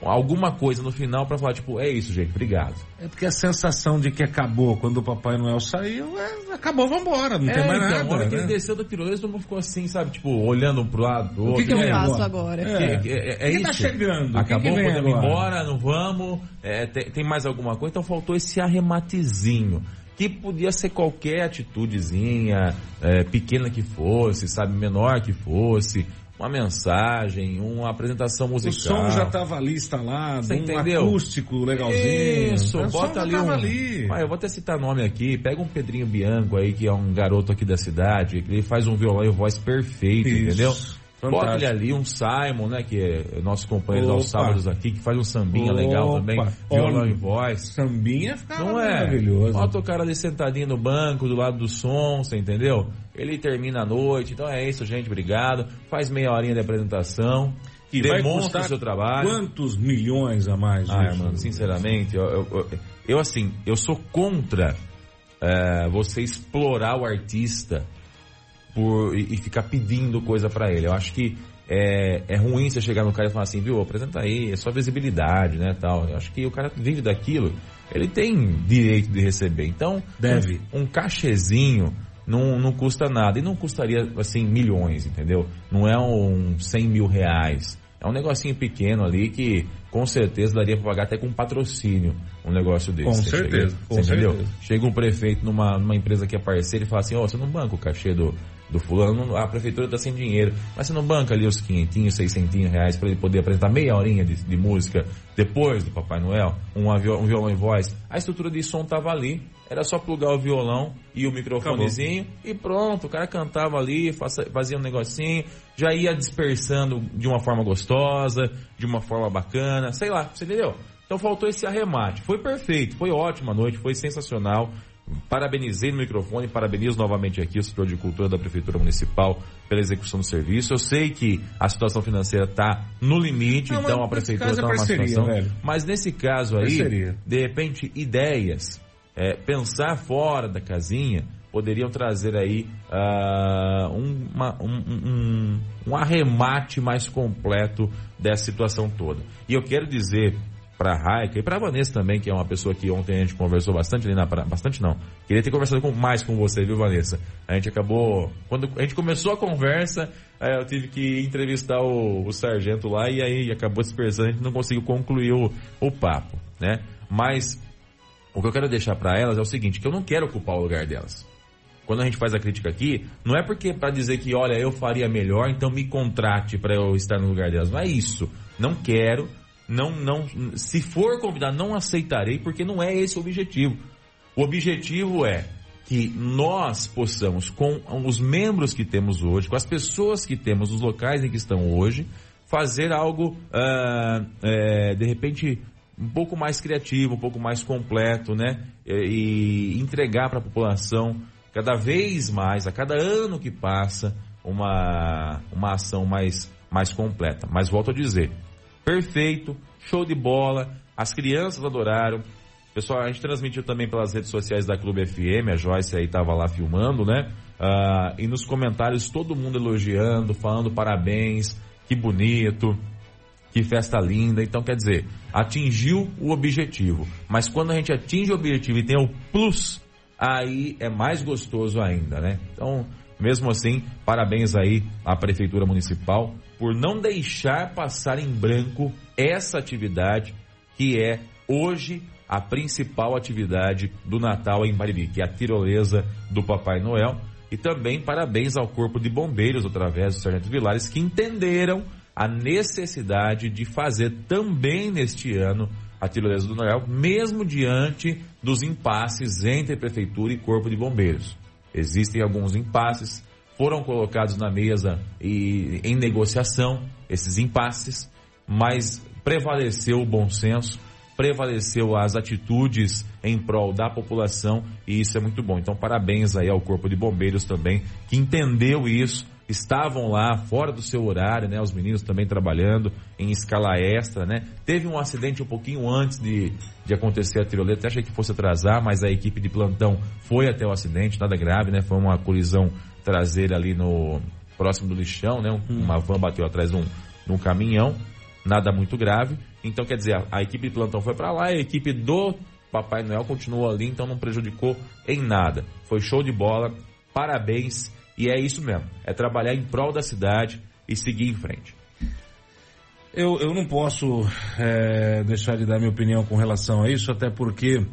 alguma coisa no final para falar, tipo, é isso, gente, obrigado. É porque a sensação de que acabou quando o Papai Noel saiu, é, acabou, vambora, não é, tem mais então, nada. A hora né? que ele desceu da tirolesa, todo mundo ficou assim, sabe, tipo, olhando pro lado do outro. O que, que eu né? faço agora? É, é, é, é isso. Tá chegando. Acabou, que podemos ir embora, não vamos, é, tem, tem mais alguma coisa, então faltou esse arrematezinho que podia ser qualquer atitudezinha, é, pequena que fosse, sabe, menor que fosse, uma mensagem, uma apresentação musical. O som já estava ali instalado, Você um entendeu? acústico legalzinho. Isso, o bota ali um... Ali. Ah, eu vou até citar nome aqui, pega um Pedrinho Bianco aí, que é um garoto aqui da cidade, que ele faz um violão e voz perfeito, Isso. entendeu? Fantástico. Bota ele ali, um Simon, né, que é nosso companheiro Opa. aos sábados aqui, que faz um sambinha Opa. legal também, violão e voz. Sambinha fica Não é? maravilhoso. Bota o cara ali sentadinho no banco, do lado do som, você entendeu? Ele termina a noite, então é isso, gente, obrigado. Faz meia horinha de apresentação. E demonstra o seu trabalho. Quantos milhões a mais? Ah, mano, sinceramente, eu, eu, eu, eu, assim, eu sou contra é, você explorar o artista por, e, e ficar pedindo coisa para ele. Eu acho que é, é ruim você chegar no cara e falar assim, viu, apresenta aí, é só visibilidade, né, tal. Eu acho que o cara vive daquilo, ele tem direito de receber. Então, deve. Um, um cachezinho não, não custa nada. E não custaria, assim, milhões, entendeu? Não é um 100 mil reais. É um negocinho pequeno ali que com certeza daria para pagar até com patrocínio um negócio desse. Com certeza. Chega, com entendeu? Certeza. Chega um prefeito numa, numa empresa que é parceira e fala assim, ó, oh, você não banca o cachê do, do fulano, a prefeitura está sem dinheiro, mas você não banca ali os quinhentinhos, seiscentinhos reais para ele poder apresentar meia horinha de, de, música depois do Papai Noel, um, um violão em voz. A estrutura de som tava ali, era só plugar o violão e o microfonezinho Acabou. e pronto, o cara cantava ali, fazia um negocinho, já ia dispersando de uma forma gostosa, de uma forma bacana, sei lá, você entendeu? Então faltou esse arremate. Foi perfeito, foi ótima a noite, foi sensacional. Parabenizei no microfone, parabenizo novamente aqui o setor de cultura da Prefeitura Municipal pela execução do serviço. Eu sei que a situação financeira está no limite, Não, então a Prefeitura está é numa situação. Velho. Mas nesse caso aí, parceria. de repente, ideias, é, pensar fora da casinha, poderiam trazer aí uh, um, uma, um, um, um arremate mais completo dessa situação toda. E eu quero dizer para Raika e para Vanessa também, que é uma pessoa que ontem a gente conversou bastante ali na praia. Bastante não. Queria ter conversado com, mais com você, viu, Vanessa? A gente acabou. Quando a gente começou a conversa, eu tive que entrevistar o, o, sargento lá e aí acabou dispersando, a gente não conseguiu concluir o, o papo, né? Mas o que eu quero deixar para elas é o seguinte, que eu não quero ocupar o lugar delas. Quando a gente faz a crítica aqui, não é porque para dizer que, olha, eu faria melhor, então me contrate para eu estar no lugar delas. Não é isso. Não quero não, não, se for convidado, não aceitarei, porque não é esse o objetivo. O objetivo é que nós possamos, com os membros que temos hoje, com as pessoas que temos, os locais em que estão hoje, fazer algo, ah, é, de repente, um pouco mais criativo, um pouco mais completo, né? E, e entregar para a população cada vez mais, a cada ano que passa, uma, uma ação mais, mais completa. Mas volto a dizer, perfeito, show de bola, as crianças adoraram. Pessoal, a gente transmitiu também pelas redes sociais da Clube FM, a Joyce aí estava lá filmando, né? Ah, e nos comentários todo mundo elogiando, falando parabéns, que bonito, que festa linda. Então, quer dizer, atingiu o objetivo. Mas quando a gente atinge o objetivo e tem o plus, aí é mais gostoso ainda, né? Então, mesmo assim, parabéns aí à Prefeitura Municipal por não deixar passar em branco essa atividade que é hoje a principal atividade do Natal em Bariri, que é a tirolesa do Papai Noel. E também parabéns ao Corpo de Bombeiros, através do Sargento Vilares, que entenderam a necessidade de fazer também neste ano a tirolesa do Noel, mesmo diante dos impasses entre Prefeitura e Corpo de Bombeiros. Existem alguns impasses, foram colocados na mesa e em negociação esses impasses, mas prevaleceu o bom senso, prevaleceu as atitudes em prol da população e isso é muito bom. Então, parabéns aí ao Corpo de Bombeiros também, que entendeu isso, estavam lá fora do seu horário, né? Os meninos também trabalhando em escala extra, né? Teve um acidente um pouquinho antes de, de acontecer a tirolesa, achei que fosse atrasar, mas a equipe de plantão foi até o acidente, nada grave, né? Foi uma colisão traseira ali no próximo do lixão, né? Uma van bateu atrás de um, de um caminhão, nada muito grave. Então, quer dizer, a, a equipe de plantão foi para lá, a equipe do Papai Noel continuou ali, então não prejudicou em nada. Foi show de bola, parabéns, e é isso mesmo, é trabalhar em prol da cidade e seguir em frente. Eu, eu não posso é, deixar de dar minha opinião com relação a isso, até porque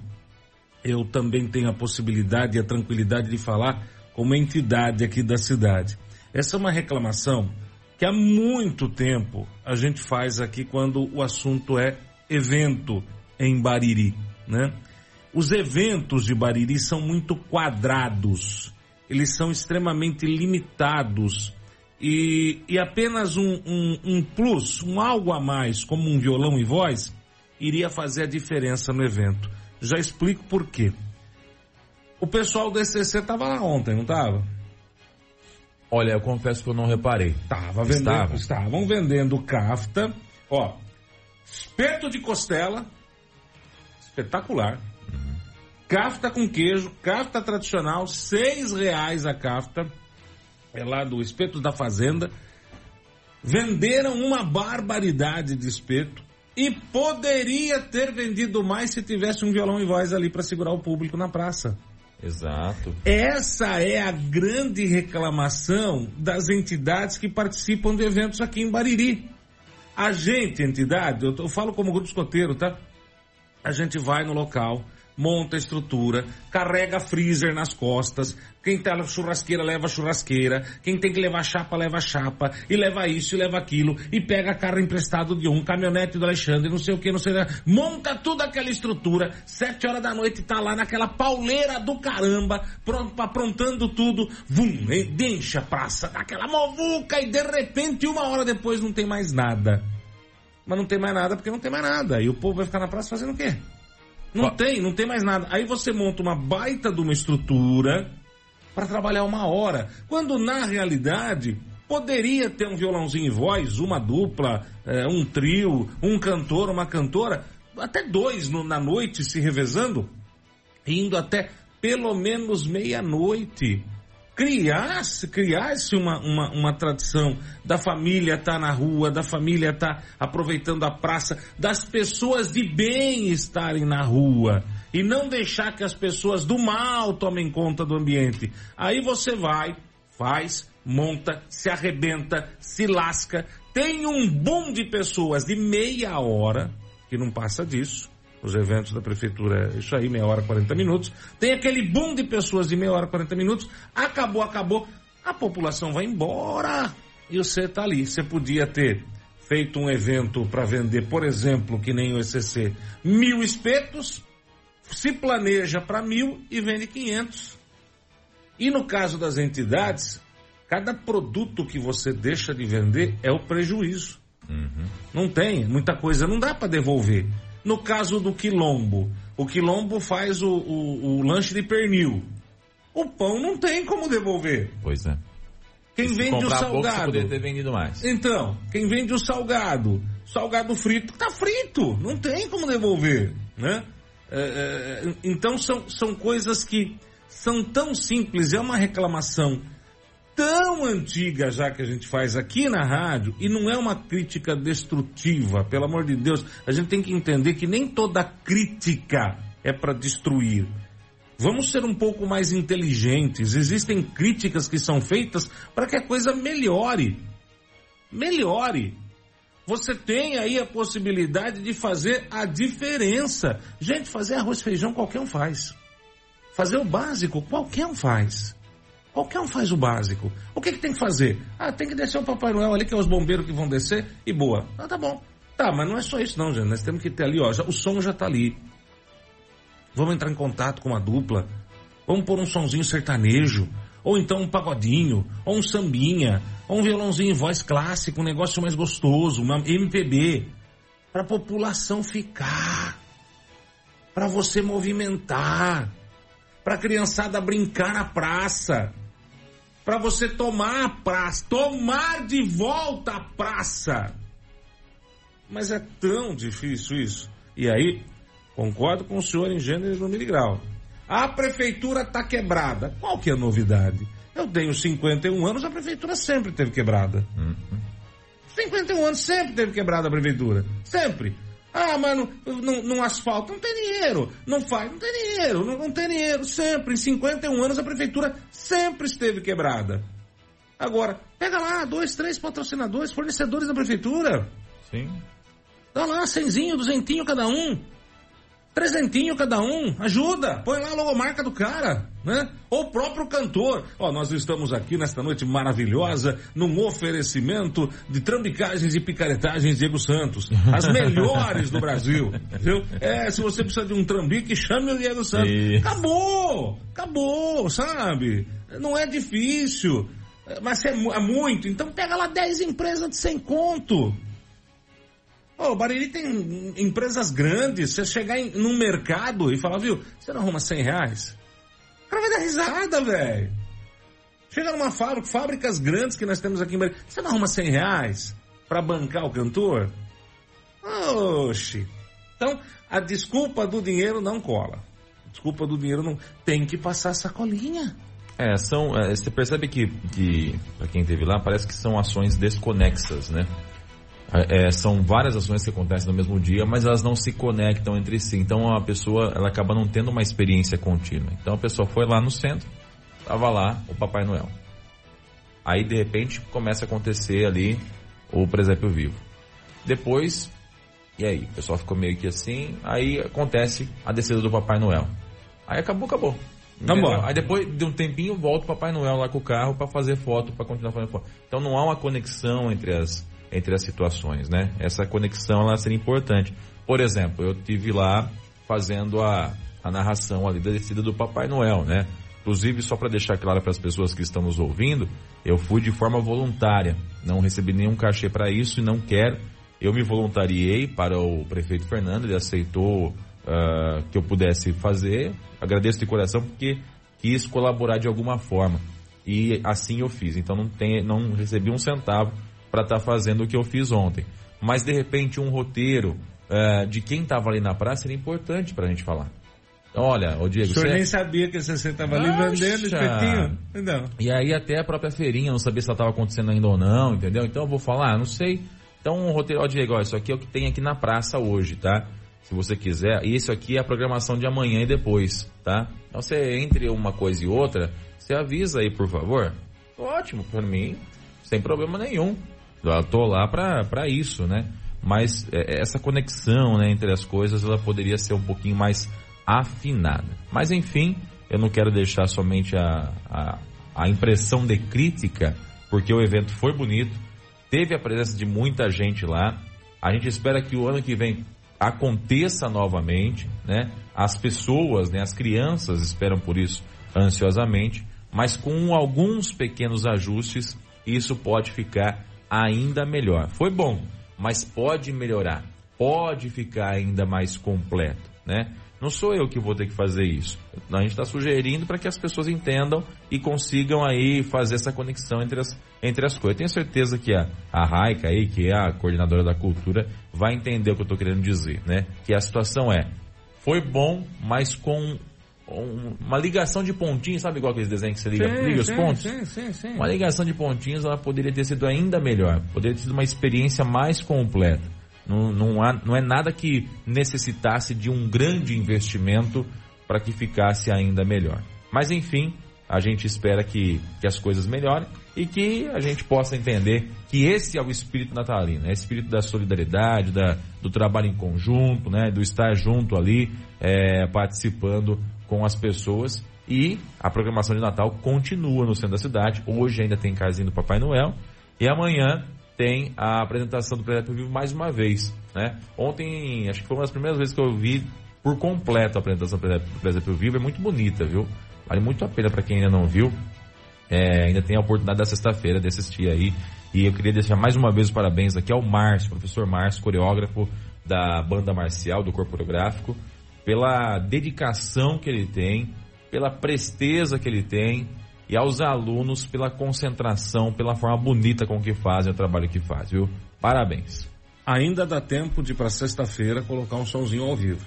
eu também tenho a possibilidade e a tranquilidade de falar como entidade aqui da cidade. Essa é uma reclamação que há muito tempo a gente faz aqui quando o assunto é evento em Bariri, né? Os eventos de Bariri são muito quadrados, eles são extremamente limitados e, e apenas um, um, um plus, um algo a mais, como um violão e voz, iria fazer a diferença no evento. Já explico por quê. O pessoal do ECC estava lá ontem, não estava? Olha, eu confesso que eu não reparei. Tava vendendo, Estava. estavam vendendo cafta, ó, espeto de costela, espetacular. Cafta com queijo, cafta tradicional, seis reais a cafta, é lá do espeto da fazenda. Venderam uma barbaridade de espeto e poderia ter vendido mais se tivesse um violão e voz ali para segurar o público na praça. Exato. Essa é a grande reclamação das entidades que participam de eventos aqui em Bariri. A gente, entidade, eu, tô- eu falo como grupo escoteiro, tá? A gente vai no local, monta estrutura, carrega freezer nas costas, quem tá churrasqueira leva churrasqueira, quem tem que levar chapa leva chapa, e leva isso e leva aquilo, e pega carro emprestado de um, caminhonete do Alexandre, não sei o que, não sei o que, monta tudo aquela estrutura, sete horas da noite tá lá naquela pauleira do caramba, pronto, aprontando tudo, vum, enche a praça, daquela movuca, e de repente uma hora depois não tem mais nada. Mas não tem mais nada porque não tem mais nada. E o povo vai ficar na praça fazendo o quê? Não tem, não tem mais nada. Aí você monta uma baita de uma estrutura para trabalhar uma hora. Quando na realidade poderia ter um violãozinho e voz, uma dupla, eh, um trio, um cantor, uma cantora, até dois no- na noite se revezando, indo até pelo menos meia-noite. Criasse, criasse uma, uma, uma tradição. Da família estar na rua, da família estar aproveitando a praça, das pessoas de bem estarem na rua. E não deixar que as pessoas do mal tomem conta do ambiente. Aí você vai, faz, monta, se arrebenta, se lasca, tem um boom de pessoas de meia hora, que não passa disso, os eventos da prefeitura, isso aí, meia hora, 40 minutos. Tem aquele boom de pessoas de meia hora, 40 minutos. Acabou, acabou. A população vai embora. E você tá ali. Você podia ter feito um evento para vender, por exemplo, que nem o ECC, mil espetos, se planeja para mil e vende 500. E no caso das entidades, cada produto que você deixa de vender é o prejuízo. Uhum. Não tem, muita coisa não dá para devolver. No caso do quilombo, o quilombo faz o, o, o lanche de pernil. O pão não tem como devolver. Pois é. Quem Se vende o pouco, salgado. poderia ter vendido mais. Então, quem vende o salgado, salgado frito, tá frito, não tem como devolver, né? É, é, então são, são coisas que são tão simples, é uma reclamação tão antiga já que a gente faz aqui na rádio, e não é uma crítica destrutiva, pelo amor de Deus, a gente tem que entender que nem toda crítica é para destruir. Vamos ser um pouco mais inteligentes. Existem críticas que são feitas para que a coisa melhore. Melhore. Você tem aí a possibilidade de fazer a diferença. Gente, fazer arroz e feijão qualquer um faz. Fazer o básico qualquer um faz. Qualquer um faz o básico. O que, que tem que fazer? Ah, tem que descer o Papai Noel ali, que é os bombeiros que vão descer, e boa. Ah, tá bom. Tá, mas não é só isso não, gente. Nós temos que ter ali, ó, já- o som já tá ali. Vamos entrar em contato com uma dupla. Vamos pôr um sonzinho sertanejo. Ou então um pagodinho. Ou um sambinha. Ou um violãozinho em voz clássico. Um negócio mais gostoso. Uma MPB. Para a população ficar. Para você movimentar. Para a criançada brincar na praça. Para você tomar a praça. Tomar de volta a praça. Mas é tão difícil isso. E aí, concordo com o senhor em gênero e número e grau. A prefeitura está quebrada. Qual que é a novidade? Eu tenho 51 anos, a prefeitura sempre teve quebrada. 51 anos sempre teve quebrada a prefeitura. Sempre. Ah, mas não, não, não asfalta, não tem dinheiro. Não faz, não tem dinheiro. Não, não tem dinheiro. Sempre. Em 51 anos a prefeitura sempre esteve quebrada. Agora, pega lá dois, três patrocinadores, fornecedores da prefeitura. Sim. Dá lá, cenzinho, duzentinho cada um. Trezentinho cada um. Ajuda. Põe lá a logomarca do cara, né? Ou o próprio cantor. Ó, nós estamos aqui nesta noite maravilhosa num oferecimento de trambicagens e picaretagens Diego Santos. As melhores do Brasil, viu? É, se você precisa de um trambique, chame o Diego Santos. Isso. Acabou! Acabou, sabe? Não é difícil. Mas é, é muito. Então pega lá 10 empresas de 100 conto. Ô, o Bariri tem empresas grandes. Você chegar em, num mercado e falar, viu, você não arruma 100 reais? O cara vai dar risada, velho. Chega numa fábrica, fábricas grandes que nós temos aqui em Bariri. Você não arruma 100 reais pra bancar o cantor? Oxi. Então, a desculpa do dinheiro não cola. Desculpa do dinheiro não. Tem que passar sacolinha. É, são. é, você percebe que, que para quem esteve lá, parece que são ações desconexas, né? É, é, são várias ações que acontecem no mesmo dia, mas elas não se conectam entre si. Então a pessoa ela acaba não tendo uma experiência contínua. Então a pessoa foi lá no centro, tava lá o Papai Noel. Aí de repente começa a acontecer ali o presépio vivo. Depois, e aí? O pessoal ficou meio que assim, aí acontece a descida do Papai Noel. Aí acabou, acabou. Tá Entendeu? bom. Aí depois de um tempinho volta o Papai Noel lá com o carro para fazer foto, para continuar fazendo foto. Então não há uma conexão entre as entre as situações, né? Essa conexão ela seria importante. Por exemplo, eu tive lá fazendo a, a narração ali da descida do Papai Noel, né? Inclusive, só para deixar claro para as pessoas que estão nos ouvindo, eu fui de forma voluntária, não recebi nenhum cachê para isso e não quero. Eu me voluntariei para o prefeito Fernando, ele aceitou ah, que eu pudesse fazer. Agradeço de coração porque quis colaborar de alguma forma. E assim eu fiz. Então não, tem, não recebi um centavo para estar fazendo o que eu fiz ontem. Mas de repente um roteiro ah, de quem estava ali na praça era importante para a gente falar. Então, olha, ô Diego, O senhor você- nem sabia que você estava ali vendendo espetinho? Não. e aí até a própria feirinha, não sabia se ela estava acontecendo ainda ou não, entendeu? Então eu vou falar, não sei. Então um roteiro, ó Diego, ó, isso aqui é o que tem aqui na praça hoje, tá? Se você quiser. E isso aqui é a programação de amanhã e depois, tá? Então você entre uma coisa e outra, você avisa aí, por favor. Ótimo, para mim, sem problema nenhum. Eu tô lá pra isso, né? Mas é, essa conexão né, entre as coisas, ela poderia ser um pouquinho mais afinada. Mas enfim, eu não quero deixar somente a, a, a impressão de crítica, porque o evento foi bonito, teve a presença de muita gente lá. A gente espera que o ano que vem aconteça novamente, né? As pessoas, né, as crianças esperam por isso ansiosamente, mas com alguns pequenos ajustes, isso pode ficar ainda melhor. Foi bom, mas pode melhorar, pode ficar ainda mais completo, né? Não sou eu que vou ter que fazer isso. A gente está sugerindo para que as pessoas entendam e consigam aí fazer essa conexão entre as, entre as coisas. Eu tenho certeza que a, a Raika aí, que é a coordenadora da cultura, vai entender o que eu estou querendo dizer, né? Que a situação é, foi bom, mas com um, uma ligação de pontinhos, sabe igual aqueles desenhos que você liga, Sim, liga os sim, pontos? sim, sim, sim. Uma ligação de pontinhos, ela poderia ter sido ainda melhor. Poderia ter sido uma experiência mais completa. Não, não, há, não é nada que necessitasse de um grande investimento para que ficasse ainda melhor. Mas enfim, a gente espera que, que as coisas melhorem e que a gente possa entender que esse é o espírito natalino, é o espírito da solidariedade, da, do trabalho em conjunto, né, do estar junto ali, é, participando com as pessoas. E a programação de Natal continua no centro da cidade. Hoje ainda tem casinho do Papai Noel. E amanhã tem a apresentação do Presépio Vivo mais uma vez, né? Ontem, acho que foi uma das primeiras vezes que eu vi por completo a apresentação do Presépio Vivo. É muito bonita, viu? Vale muito a pena para quem ainda não viu. É, ainda tem a oportunidade da sexta-feira de assistir aí. E eu queria deixar mais uma vez os parabéns aqui ao Márcio, professor Márcio, coreógrafo da banda marcial, do corpo coreográfico, pela dedicação que ele tem, pela presteza que ele tem, e aos alunos pela concentração, pela forma bonita com que fazem o trabalho que fazem, viu? Parabéns. Ainda dá tempo de para sexta-feira colocar um somzinho ao vivo.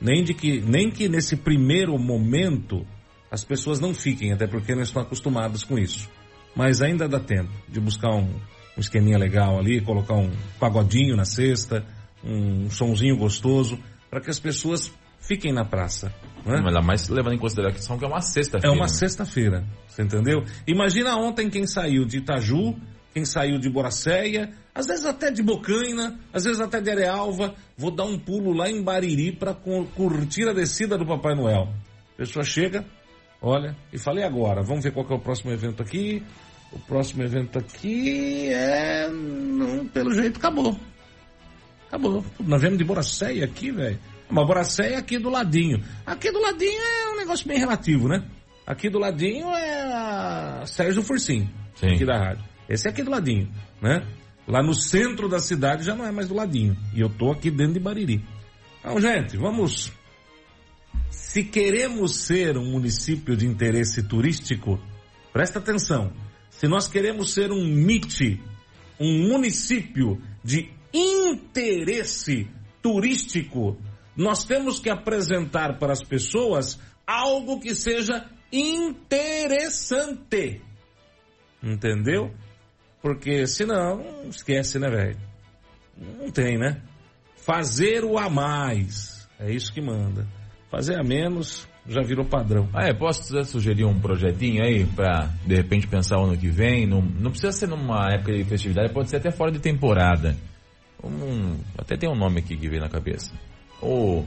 Nem de que nem que nesse primeiro momento as pessoas não fiquem, até porque não estão acostumadas com isso. Mas ainda dá tempo de buscar um, um esqueminha legal ali, colocar um pagodinho na sexta, um somzinho gostoso, para que as pessoas fiquem na praça. Né? Mas, mas levando em consideração que é uma sexta-feira. É uma né? sexta-feira, você entendeu? Imagina ontem quem saiu de Itaju, quem saiu de Boracéia, às vezes até de Bocaina, às vezes até de Arealva, vou dar um pulo lá em Bariri para curtir a descida do Papai Noel. A pessoa chega, olha, e falei agora, vamos ver qual é o próximo evento aqui. O próximo evento aqui é. Não, pelo jeito acabou. Acabou. Nós viemos de Boracéia aqui, velho. Mas Boracéia é aqui do ladinho. Aqui do ladinho é um negócio bem relativo, né? Aqui do ladinho é a Sérgio Fursim, Sim. aqui da rádio. Esse é aqui do ladinho, né? Lá no centro da cidade já não é mais do ladinho. E eu tô aqui dentro de Bariri. Então, gente, vamos. Se queremos ser um município de interesse turístico, presta atenção. Se nós queremos ser um MIT, um município de interesse turístico, nós temos que apresentar para as pessoas algo que seja interessante. Entendeu? Porque senão, esquece, né, velho? Não tem, né? Fazer o a mais. É isso que manda. Fazer a menos já virou padrão. Ah, é, posso sugerir um projetinho aí pra de repente pensar o ano que vem? Não, não precisa ser numa época de festividade, pode ser até fora de temporada. Um, até tem um nome aqui que veio na cabeça. O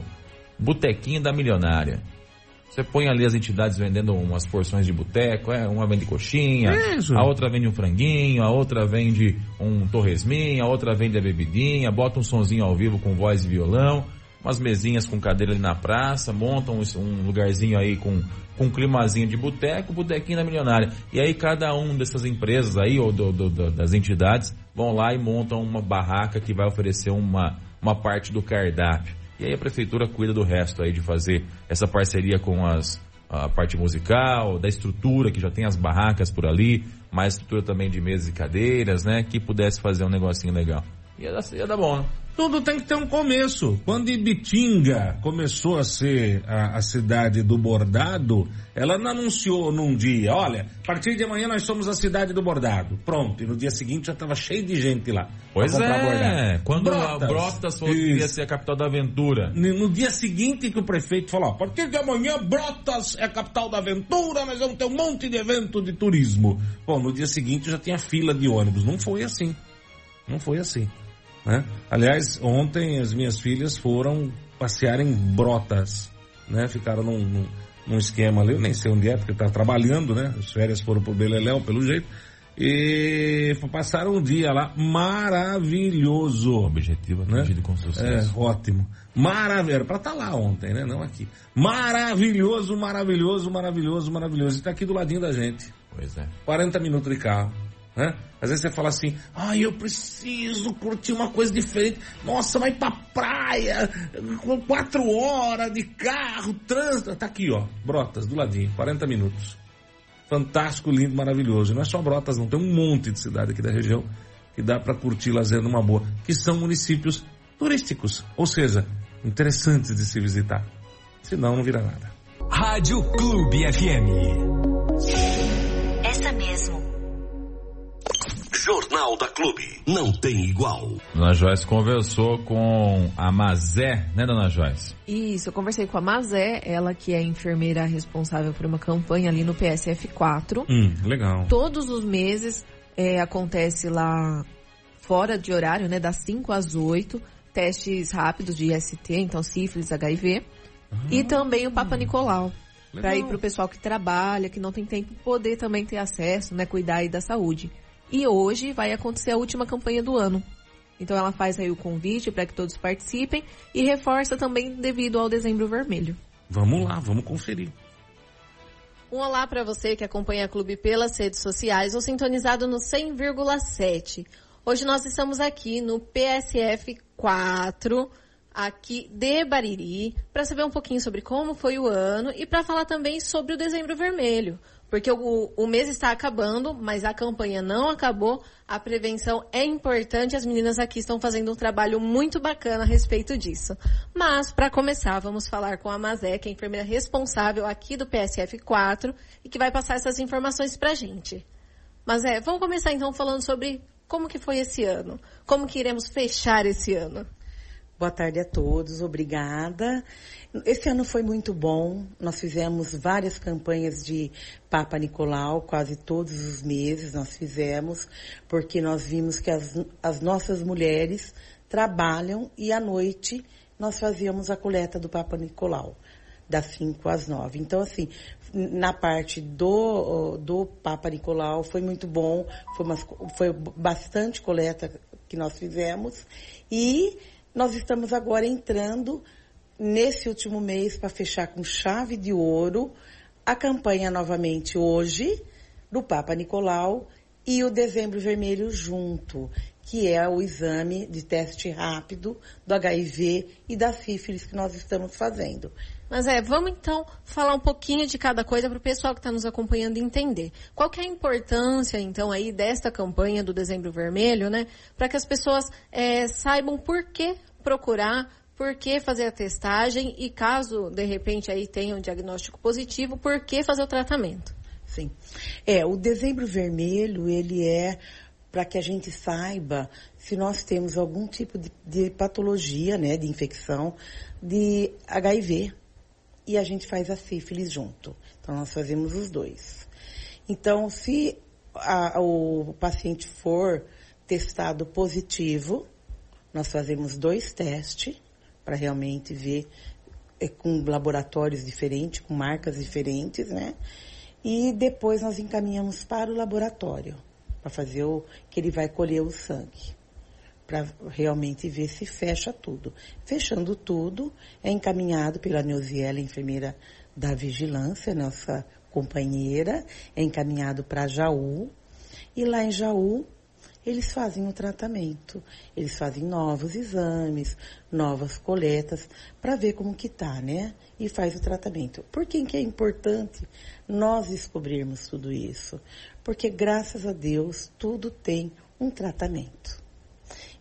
Botequinho da Milionária. Você põe ali as entidades vendendo umas porções de boteco, é, uma vende coxinha, Isso. a outra vende um franguinho, a outra vende um torresminho, a outra vende a bebidinha, bota um sonzinho ao vivo com voz e violão, umas mesinhas com cadeira ali na praça, montam um, lugarzinho aí com, com um climazinho de boteco, botequinho da milionária. E aí cada um dessas empresas aí, ou do, do, do, das entidades, vão lá e montam uma barraca que vai oferecer uma, uma parte do cardápio. E aí a prefeitura cuida do resto aí de fazer essa parceria com as, a parte musical, da estrutura, que já tem as barracas por ali, mais estrutura também de mesas e cadeiras, né? Que pudesse fazer um negocinho legal. Ia dar, ia dar bom, né? Tudo tem que ter um começo. Quando Ibitinga começou a ser a, a, cidade do bordado, ela não anunciou num dia, olha, a partir de amanhã nós somos a cidade do bordado. Pronto, e no dia seguinte já estava cheio de gente lá. Pois é, bordado. quando Brotas, a Brotas falou que ia ser a capital da aventura. No dia seguinte que o prefeito falou, a partir de amanhã Brotas é a capital da aventura, nós vamos ter um monte de evento de turismo. Bom, no dia seguinte já tinha fila de ônibus. Não foi assim. Não foi assim. Né? Aliás, ontem as minhas filhas foram passear em Brotas, né? Ficaram num, num, num esquema ali, eu nem sei onde é, porque tá trabalhando, né? As férias foram pro Beleléu, pelo jeito. E passaram um dia lá maravilhoso. Objetivo né? atingido com É, sucesso. ótimo. Maravilhoso. Para estar lá ontem, né? Não aqui. Maravilhoso, maravilhoso, maravilhoso, maravilhoso. E tá aqui do ladinho da gente. Pois é. 40 minutos de carro. Né? Às vezes você fala assim, ai, eu preciso curtir uma coisa diferente. Nossa, vai pra praia, com quatro horas de carro, trânsito. Tá aqui, ó, Brotas, do ladinho, 40 minutos. Fantástico, lindo, maravilhoso. Não é só Brotas, não. Tem um monte de cidade aqui da região que dá para curtir lazer numa boa, que são municípios turísticos, ou seja, interessantes de se visitar. Senão não vira nada. Rádio Clube FM. Jornal da Clube. Não tem igual. Dona Joyce conversou com a Mazé, né, Dona Joyce? Isso, eu conversei com a Mazé, ela que é enfermeira responsável por uma campanha ali no PSF 4. Hum, legal. Todos os meses é, acontece lá fora de horário, né, das 5 às 8, testes rápidos de IST, então sífilis, HIV, e também o Papa Nicolau. Para ir para o pessoal que trabalha, que não tem tempo, poder também ter acesso, né, cuidar aí da saúde. E hoje vai acontecer a última campanha do ano. Então ela faz aí o convite para que todos participem e reforça também devido ao Dezembro Vermelho. Vamos lá, vamos conferir. Um olá para você que acompanha a Clube pelas redes sociais ou sintonizado no 100,7. Hoje nós estamos aqui no PSF 4, aqui de Bariri, para saber um pouquinho sobre como foi o ano e para falar também sobre o Dezembro Vermelho. Porque o, o mês está acabando, mas a campanha não acabou. A prevenção é importante. As meninas aqui estão fazendo um trabalho muito bacana a respeito disso. Mas, para começar, vamos falar com a Mazé, que é a enfermeira responsável aqui do PSF 4 e que vai passar essas informações para a gente. Mazé, vamos começar então falando sobre como que foi esse ano. Como que iremos fechar esse ano. Boa tarde a todos, obrigada. Esse ano foi muito bom. Nós fizemos várias campanhas de Papa Nicolau, quase todos os meses nós fizemos, porque nós vimos que as, as nossas mulheres trabalham e à noite nós fazíamos a coleta do Papa Nicolau, das 5 às 9. Então, assim, na parte do, do Papa Nicolau foi muito bom, foi, umas, foi bastante coleta que nós fizemos e nós estamos agora entrando nesse último mês para fechar com chave de ouro a campanha novamente hoje do Papa Nicolau e o Dezembro Vermelho junto, que é o exame de teste rápido do HIV e da sífilis que nós estamos fazendo. Mas é, vamos então falar um pouquinho de cada coisa para o pessoal que está nos acompanhando entender. Qual que é a importância, então, aí desta campanha do Dezembro Vermelho, né? Para que as pessoas é, saibam por que procurar, por que fazer a testagem e caso, de repente, aí tenha um diagnóstico positivo, por que fazer o tratamento. Sim. É, o Dezembro Vermelho, ele é para que a gente saiba se nós temos algum tipo de, de patologia, né, de infecção, de HIV, e a gente faz a sífilis junto. Então, nós fazemos os dois. Então, se a, o paciente for testado positivo, nós fazemos dois testes para realmente ver é, com laboratórios diferentes, com marcas diferentes, né? E depois nós encaminhamos para o laboratório para fazer o que ele vai colher o sangue para realmente ver se fecha tudo. Fechando tudo, é encaminhado pela Neuziela, enfermeira da vigilância, nossa companheira, é encaminhado para Jaú, e lá em Jaú eles fazem o tratamento. Eles fazem novos exames, novas coletas, para ver como que tá, né? E faz o tratamento. Por que, que é importante nós descobrirmos tudo isso? Porque graças a Deus tudo tem um tratamento.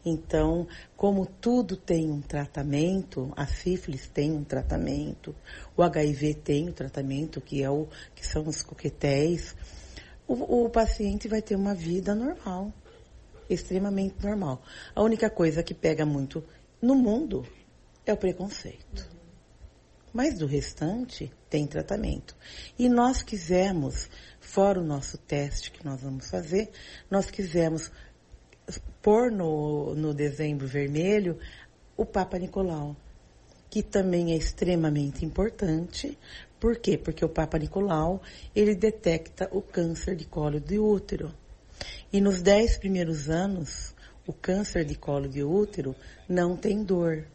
Então, como tudo tem um tratamento, a sífilis tem um tratamento, o HIV tem um tratamento, que é o que são os coquetéis, o, o paciente vai ter uma vida normal, extremamente normal. A única coisa que pega muito no mundo é o preconceito. Mas do restante tem tratamento. E nós quisemos, fora o nosso teste que nós vamos fazer, nós quisemos pôr no, no dezembro vermelho o Papa Nicolau, que também é extremamente importante. Por quê? Porque o Papa Nicolau, ele detecta o câncer de colo de útero. E nos 10 primeiros anos, o câncer de colo de útero não tem dor.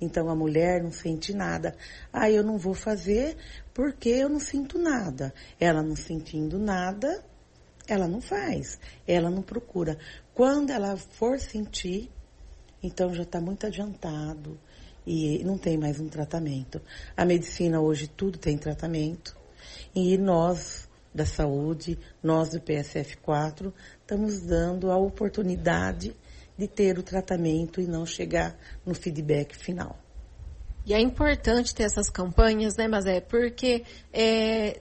Então a mulher não sente nada. Ah, eu não vou fazer porque eu não sinto nada. Ela não sentindo nada, ela não faz. Ela não procura. Quando ela for sentir, então já está muito adiantado e não tem mais um tratamento. A medicina hoje tudo tem tratamento e nós da saúde, nós do PSF4, estamos dando a oportunidade de ter o tratamento e não chegar no feedback final. E é importante ter essas campanhas, né, mas é porque é,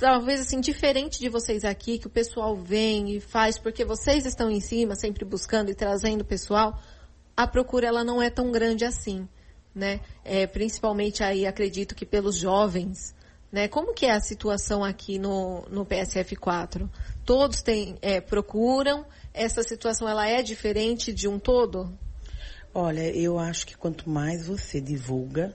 talvez assim, diferente de vocês aqui, que o pessoal vem e faz porque vocês estão em cima, sempre buscando e trazendo o pessoal, a procura ela não é tão grande assim, né? É, principalmente aí, acredito que pelos jovens, né? Como que é a situação aqui no, no PSF4? Todos têm, é, procuram, essa situação ela é diferente de um todo? Olha, eu acho que quanto mais você divulga,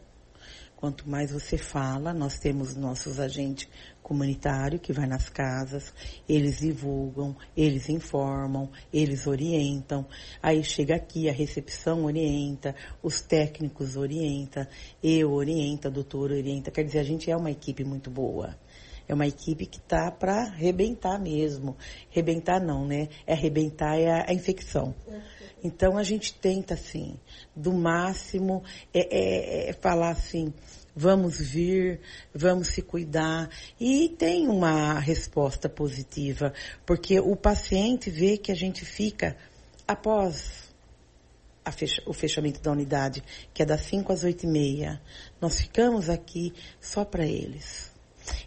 quanto mais você fala, nós temos nossos agentes comunitários que vai nas casas, eles divulgam, eles informam, eles orientam. Aí chega aqui, a recepção orienta, os técnicos orienta, eu orienta, a doutora orienta. Quer dizer, a gente é uma equipe muito boa. É uma equipe que tá para arrebentar mesmo. Rebentar não, né? É arrebentar é a, a infecção. Então a gente tenta assim, do máximo, é, é, é falar assim, vamos vir, vamos se cuidar. E tem uma resposta positiva, porque o paciente vê que a gente fica após fecha, o fechamento da unidade, que é das 5 às 8 e meia, nós ficamos aqui só para eles.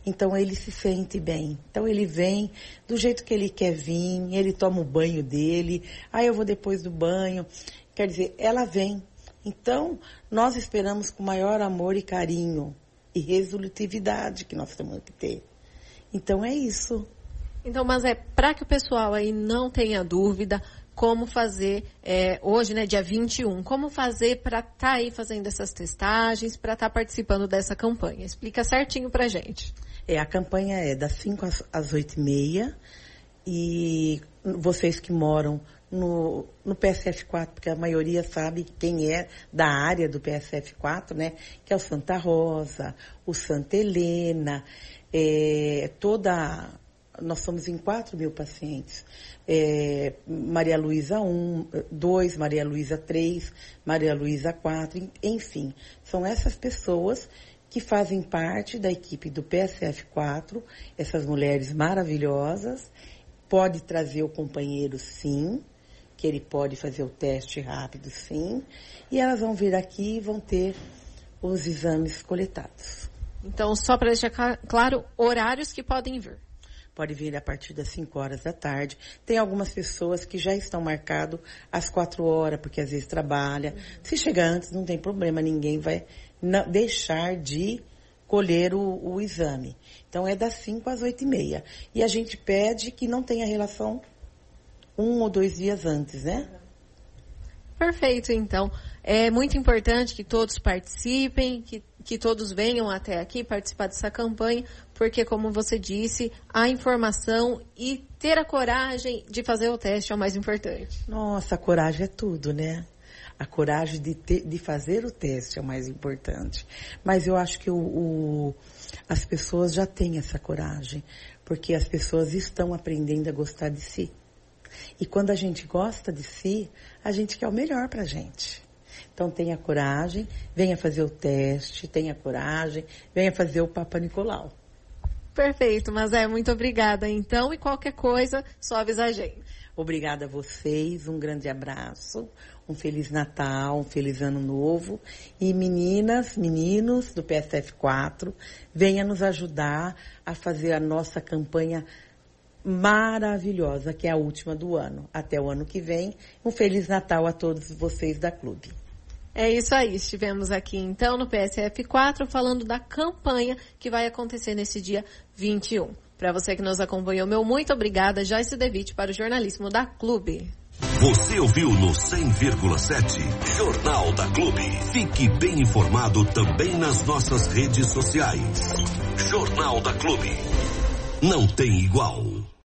Então ele se sente bem. Então ele vem do jeito que ele quer vir, ele toma o banho dele, aí eu vou depois do banho. Quer dizer, ela vem. Então, nós esperamos com maior amor e carinho e resolutividade que nós temos que ter. Então é isso. Então, mas é para que o pessoal aí não tenha dúvida, como fazer é, hoje, né, dia 21, como fazer para estar tá aí fazendo essas testagens, para estar tá participando dessa campanha. Explica certinho para gente. É, a campanha é das 5 às 8 e meia e vocês que moram no, no PSF4, porque a maioria sabe quem é da área do PSF4, né? Que é o Santa Rosa, o Santa Helena, é, toda nós somos em 4 mil pacientes. É, Maria Luísa 1, 2, Maria Luísa 3, Maria Luísa 4, enfim. São essas pessoas que fazem parte da equipe do PSF4, essas mulheres maravilhosas. Pode trazer o companheiro, sim, que ele pode fazer o teste rápido, sim. E elas vão vir aqui e vão ter os exames coletados. Então, só para deixar claro, horários que podem vir pode vir a partir das 5 horas da tarde. Tem algumas pessoas que já estão marcado às 4 horas, porque às vezes trabalha. Se chegar antes, não tem problema, ninguém vai deixar de colher o, o exame. Então é das 5 às 8 e meia. E a gente pede que não tenha relação um ou dois dias antes, né? Perfeito, então. É muito importante que todos participem, que, que todos venham até aqui participar dessa campanha, porque, como você disse, a informação e ter a coragem de fazer o teste é o mais importante. Nossa, a coragem é tudo, né? A coragem de, ter, de fazer o teste é o mais importante. Mas eu acho que o, o, as pessoas já têm essa coragem, porque as pessoas estão aprendendo a gostar de si. E quando a gente gosta de si, a gente quer o melhor pra gente. Então tenha coragem, venha fazer o teste, tenha coragem, venha fazer o Papa Nicolau. Perfeito, mas é muito obrigada então e qualquer coisa, só avisa a gente. Obrigada a vocês, um grande abraço, um feliz Natal, um feliz Ano Novo e meninas, meninos do PSF 4, venha nos ajudar a fazer a nossa campanha maravilhosa, que é a última do ano. Até o ano que vem, um feliz Natal a todos vocês da clube. É isso aí, estivemos aqui então no PSF 4 falando da campanha que vai acontecer nesse dia 21. Para você que nos acompanhou, meu muito obrigada, Joyce Devitt, para o jornalismo da Clube. Você ouviu no 100,7 Jornal da Clube. Fique bem informado também nas nossas redes sociais. Jornal da Clube. Não tem igual.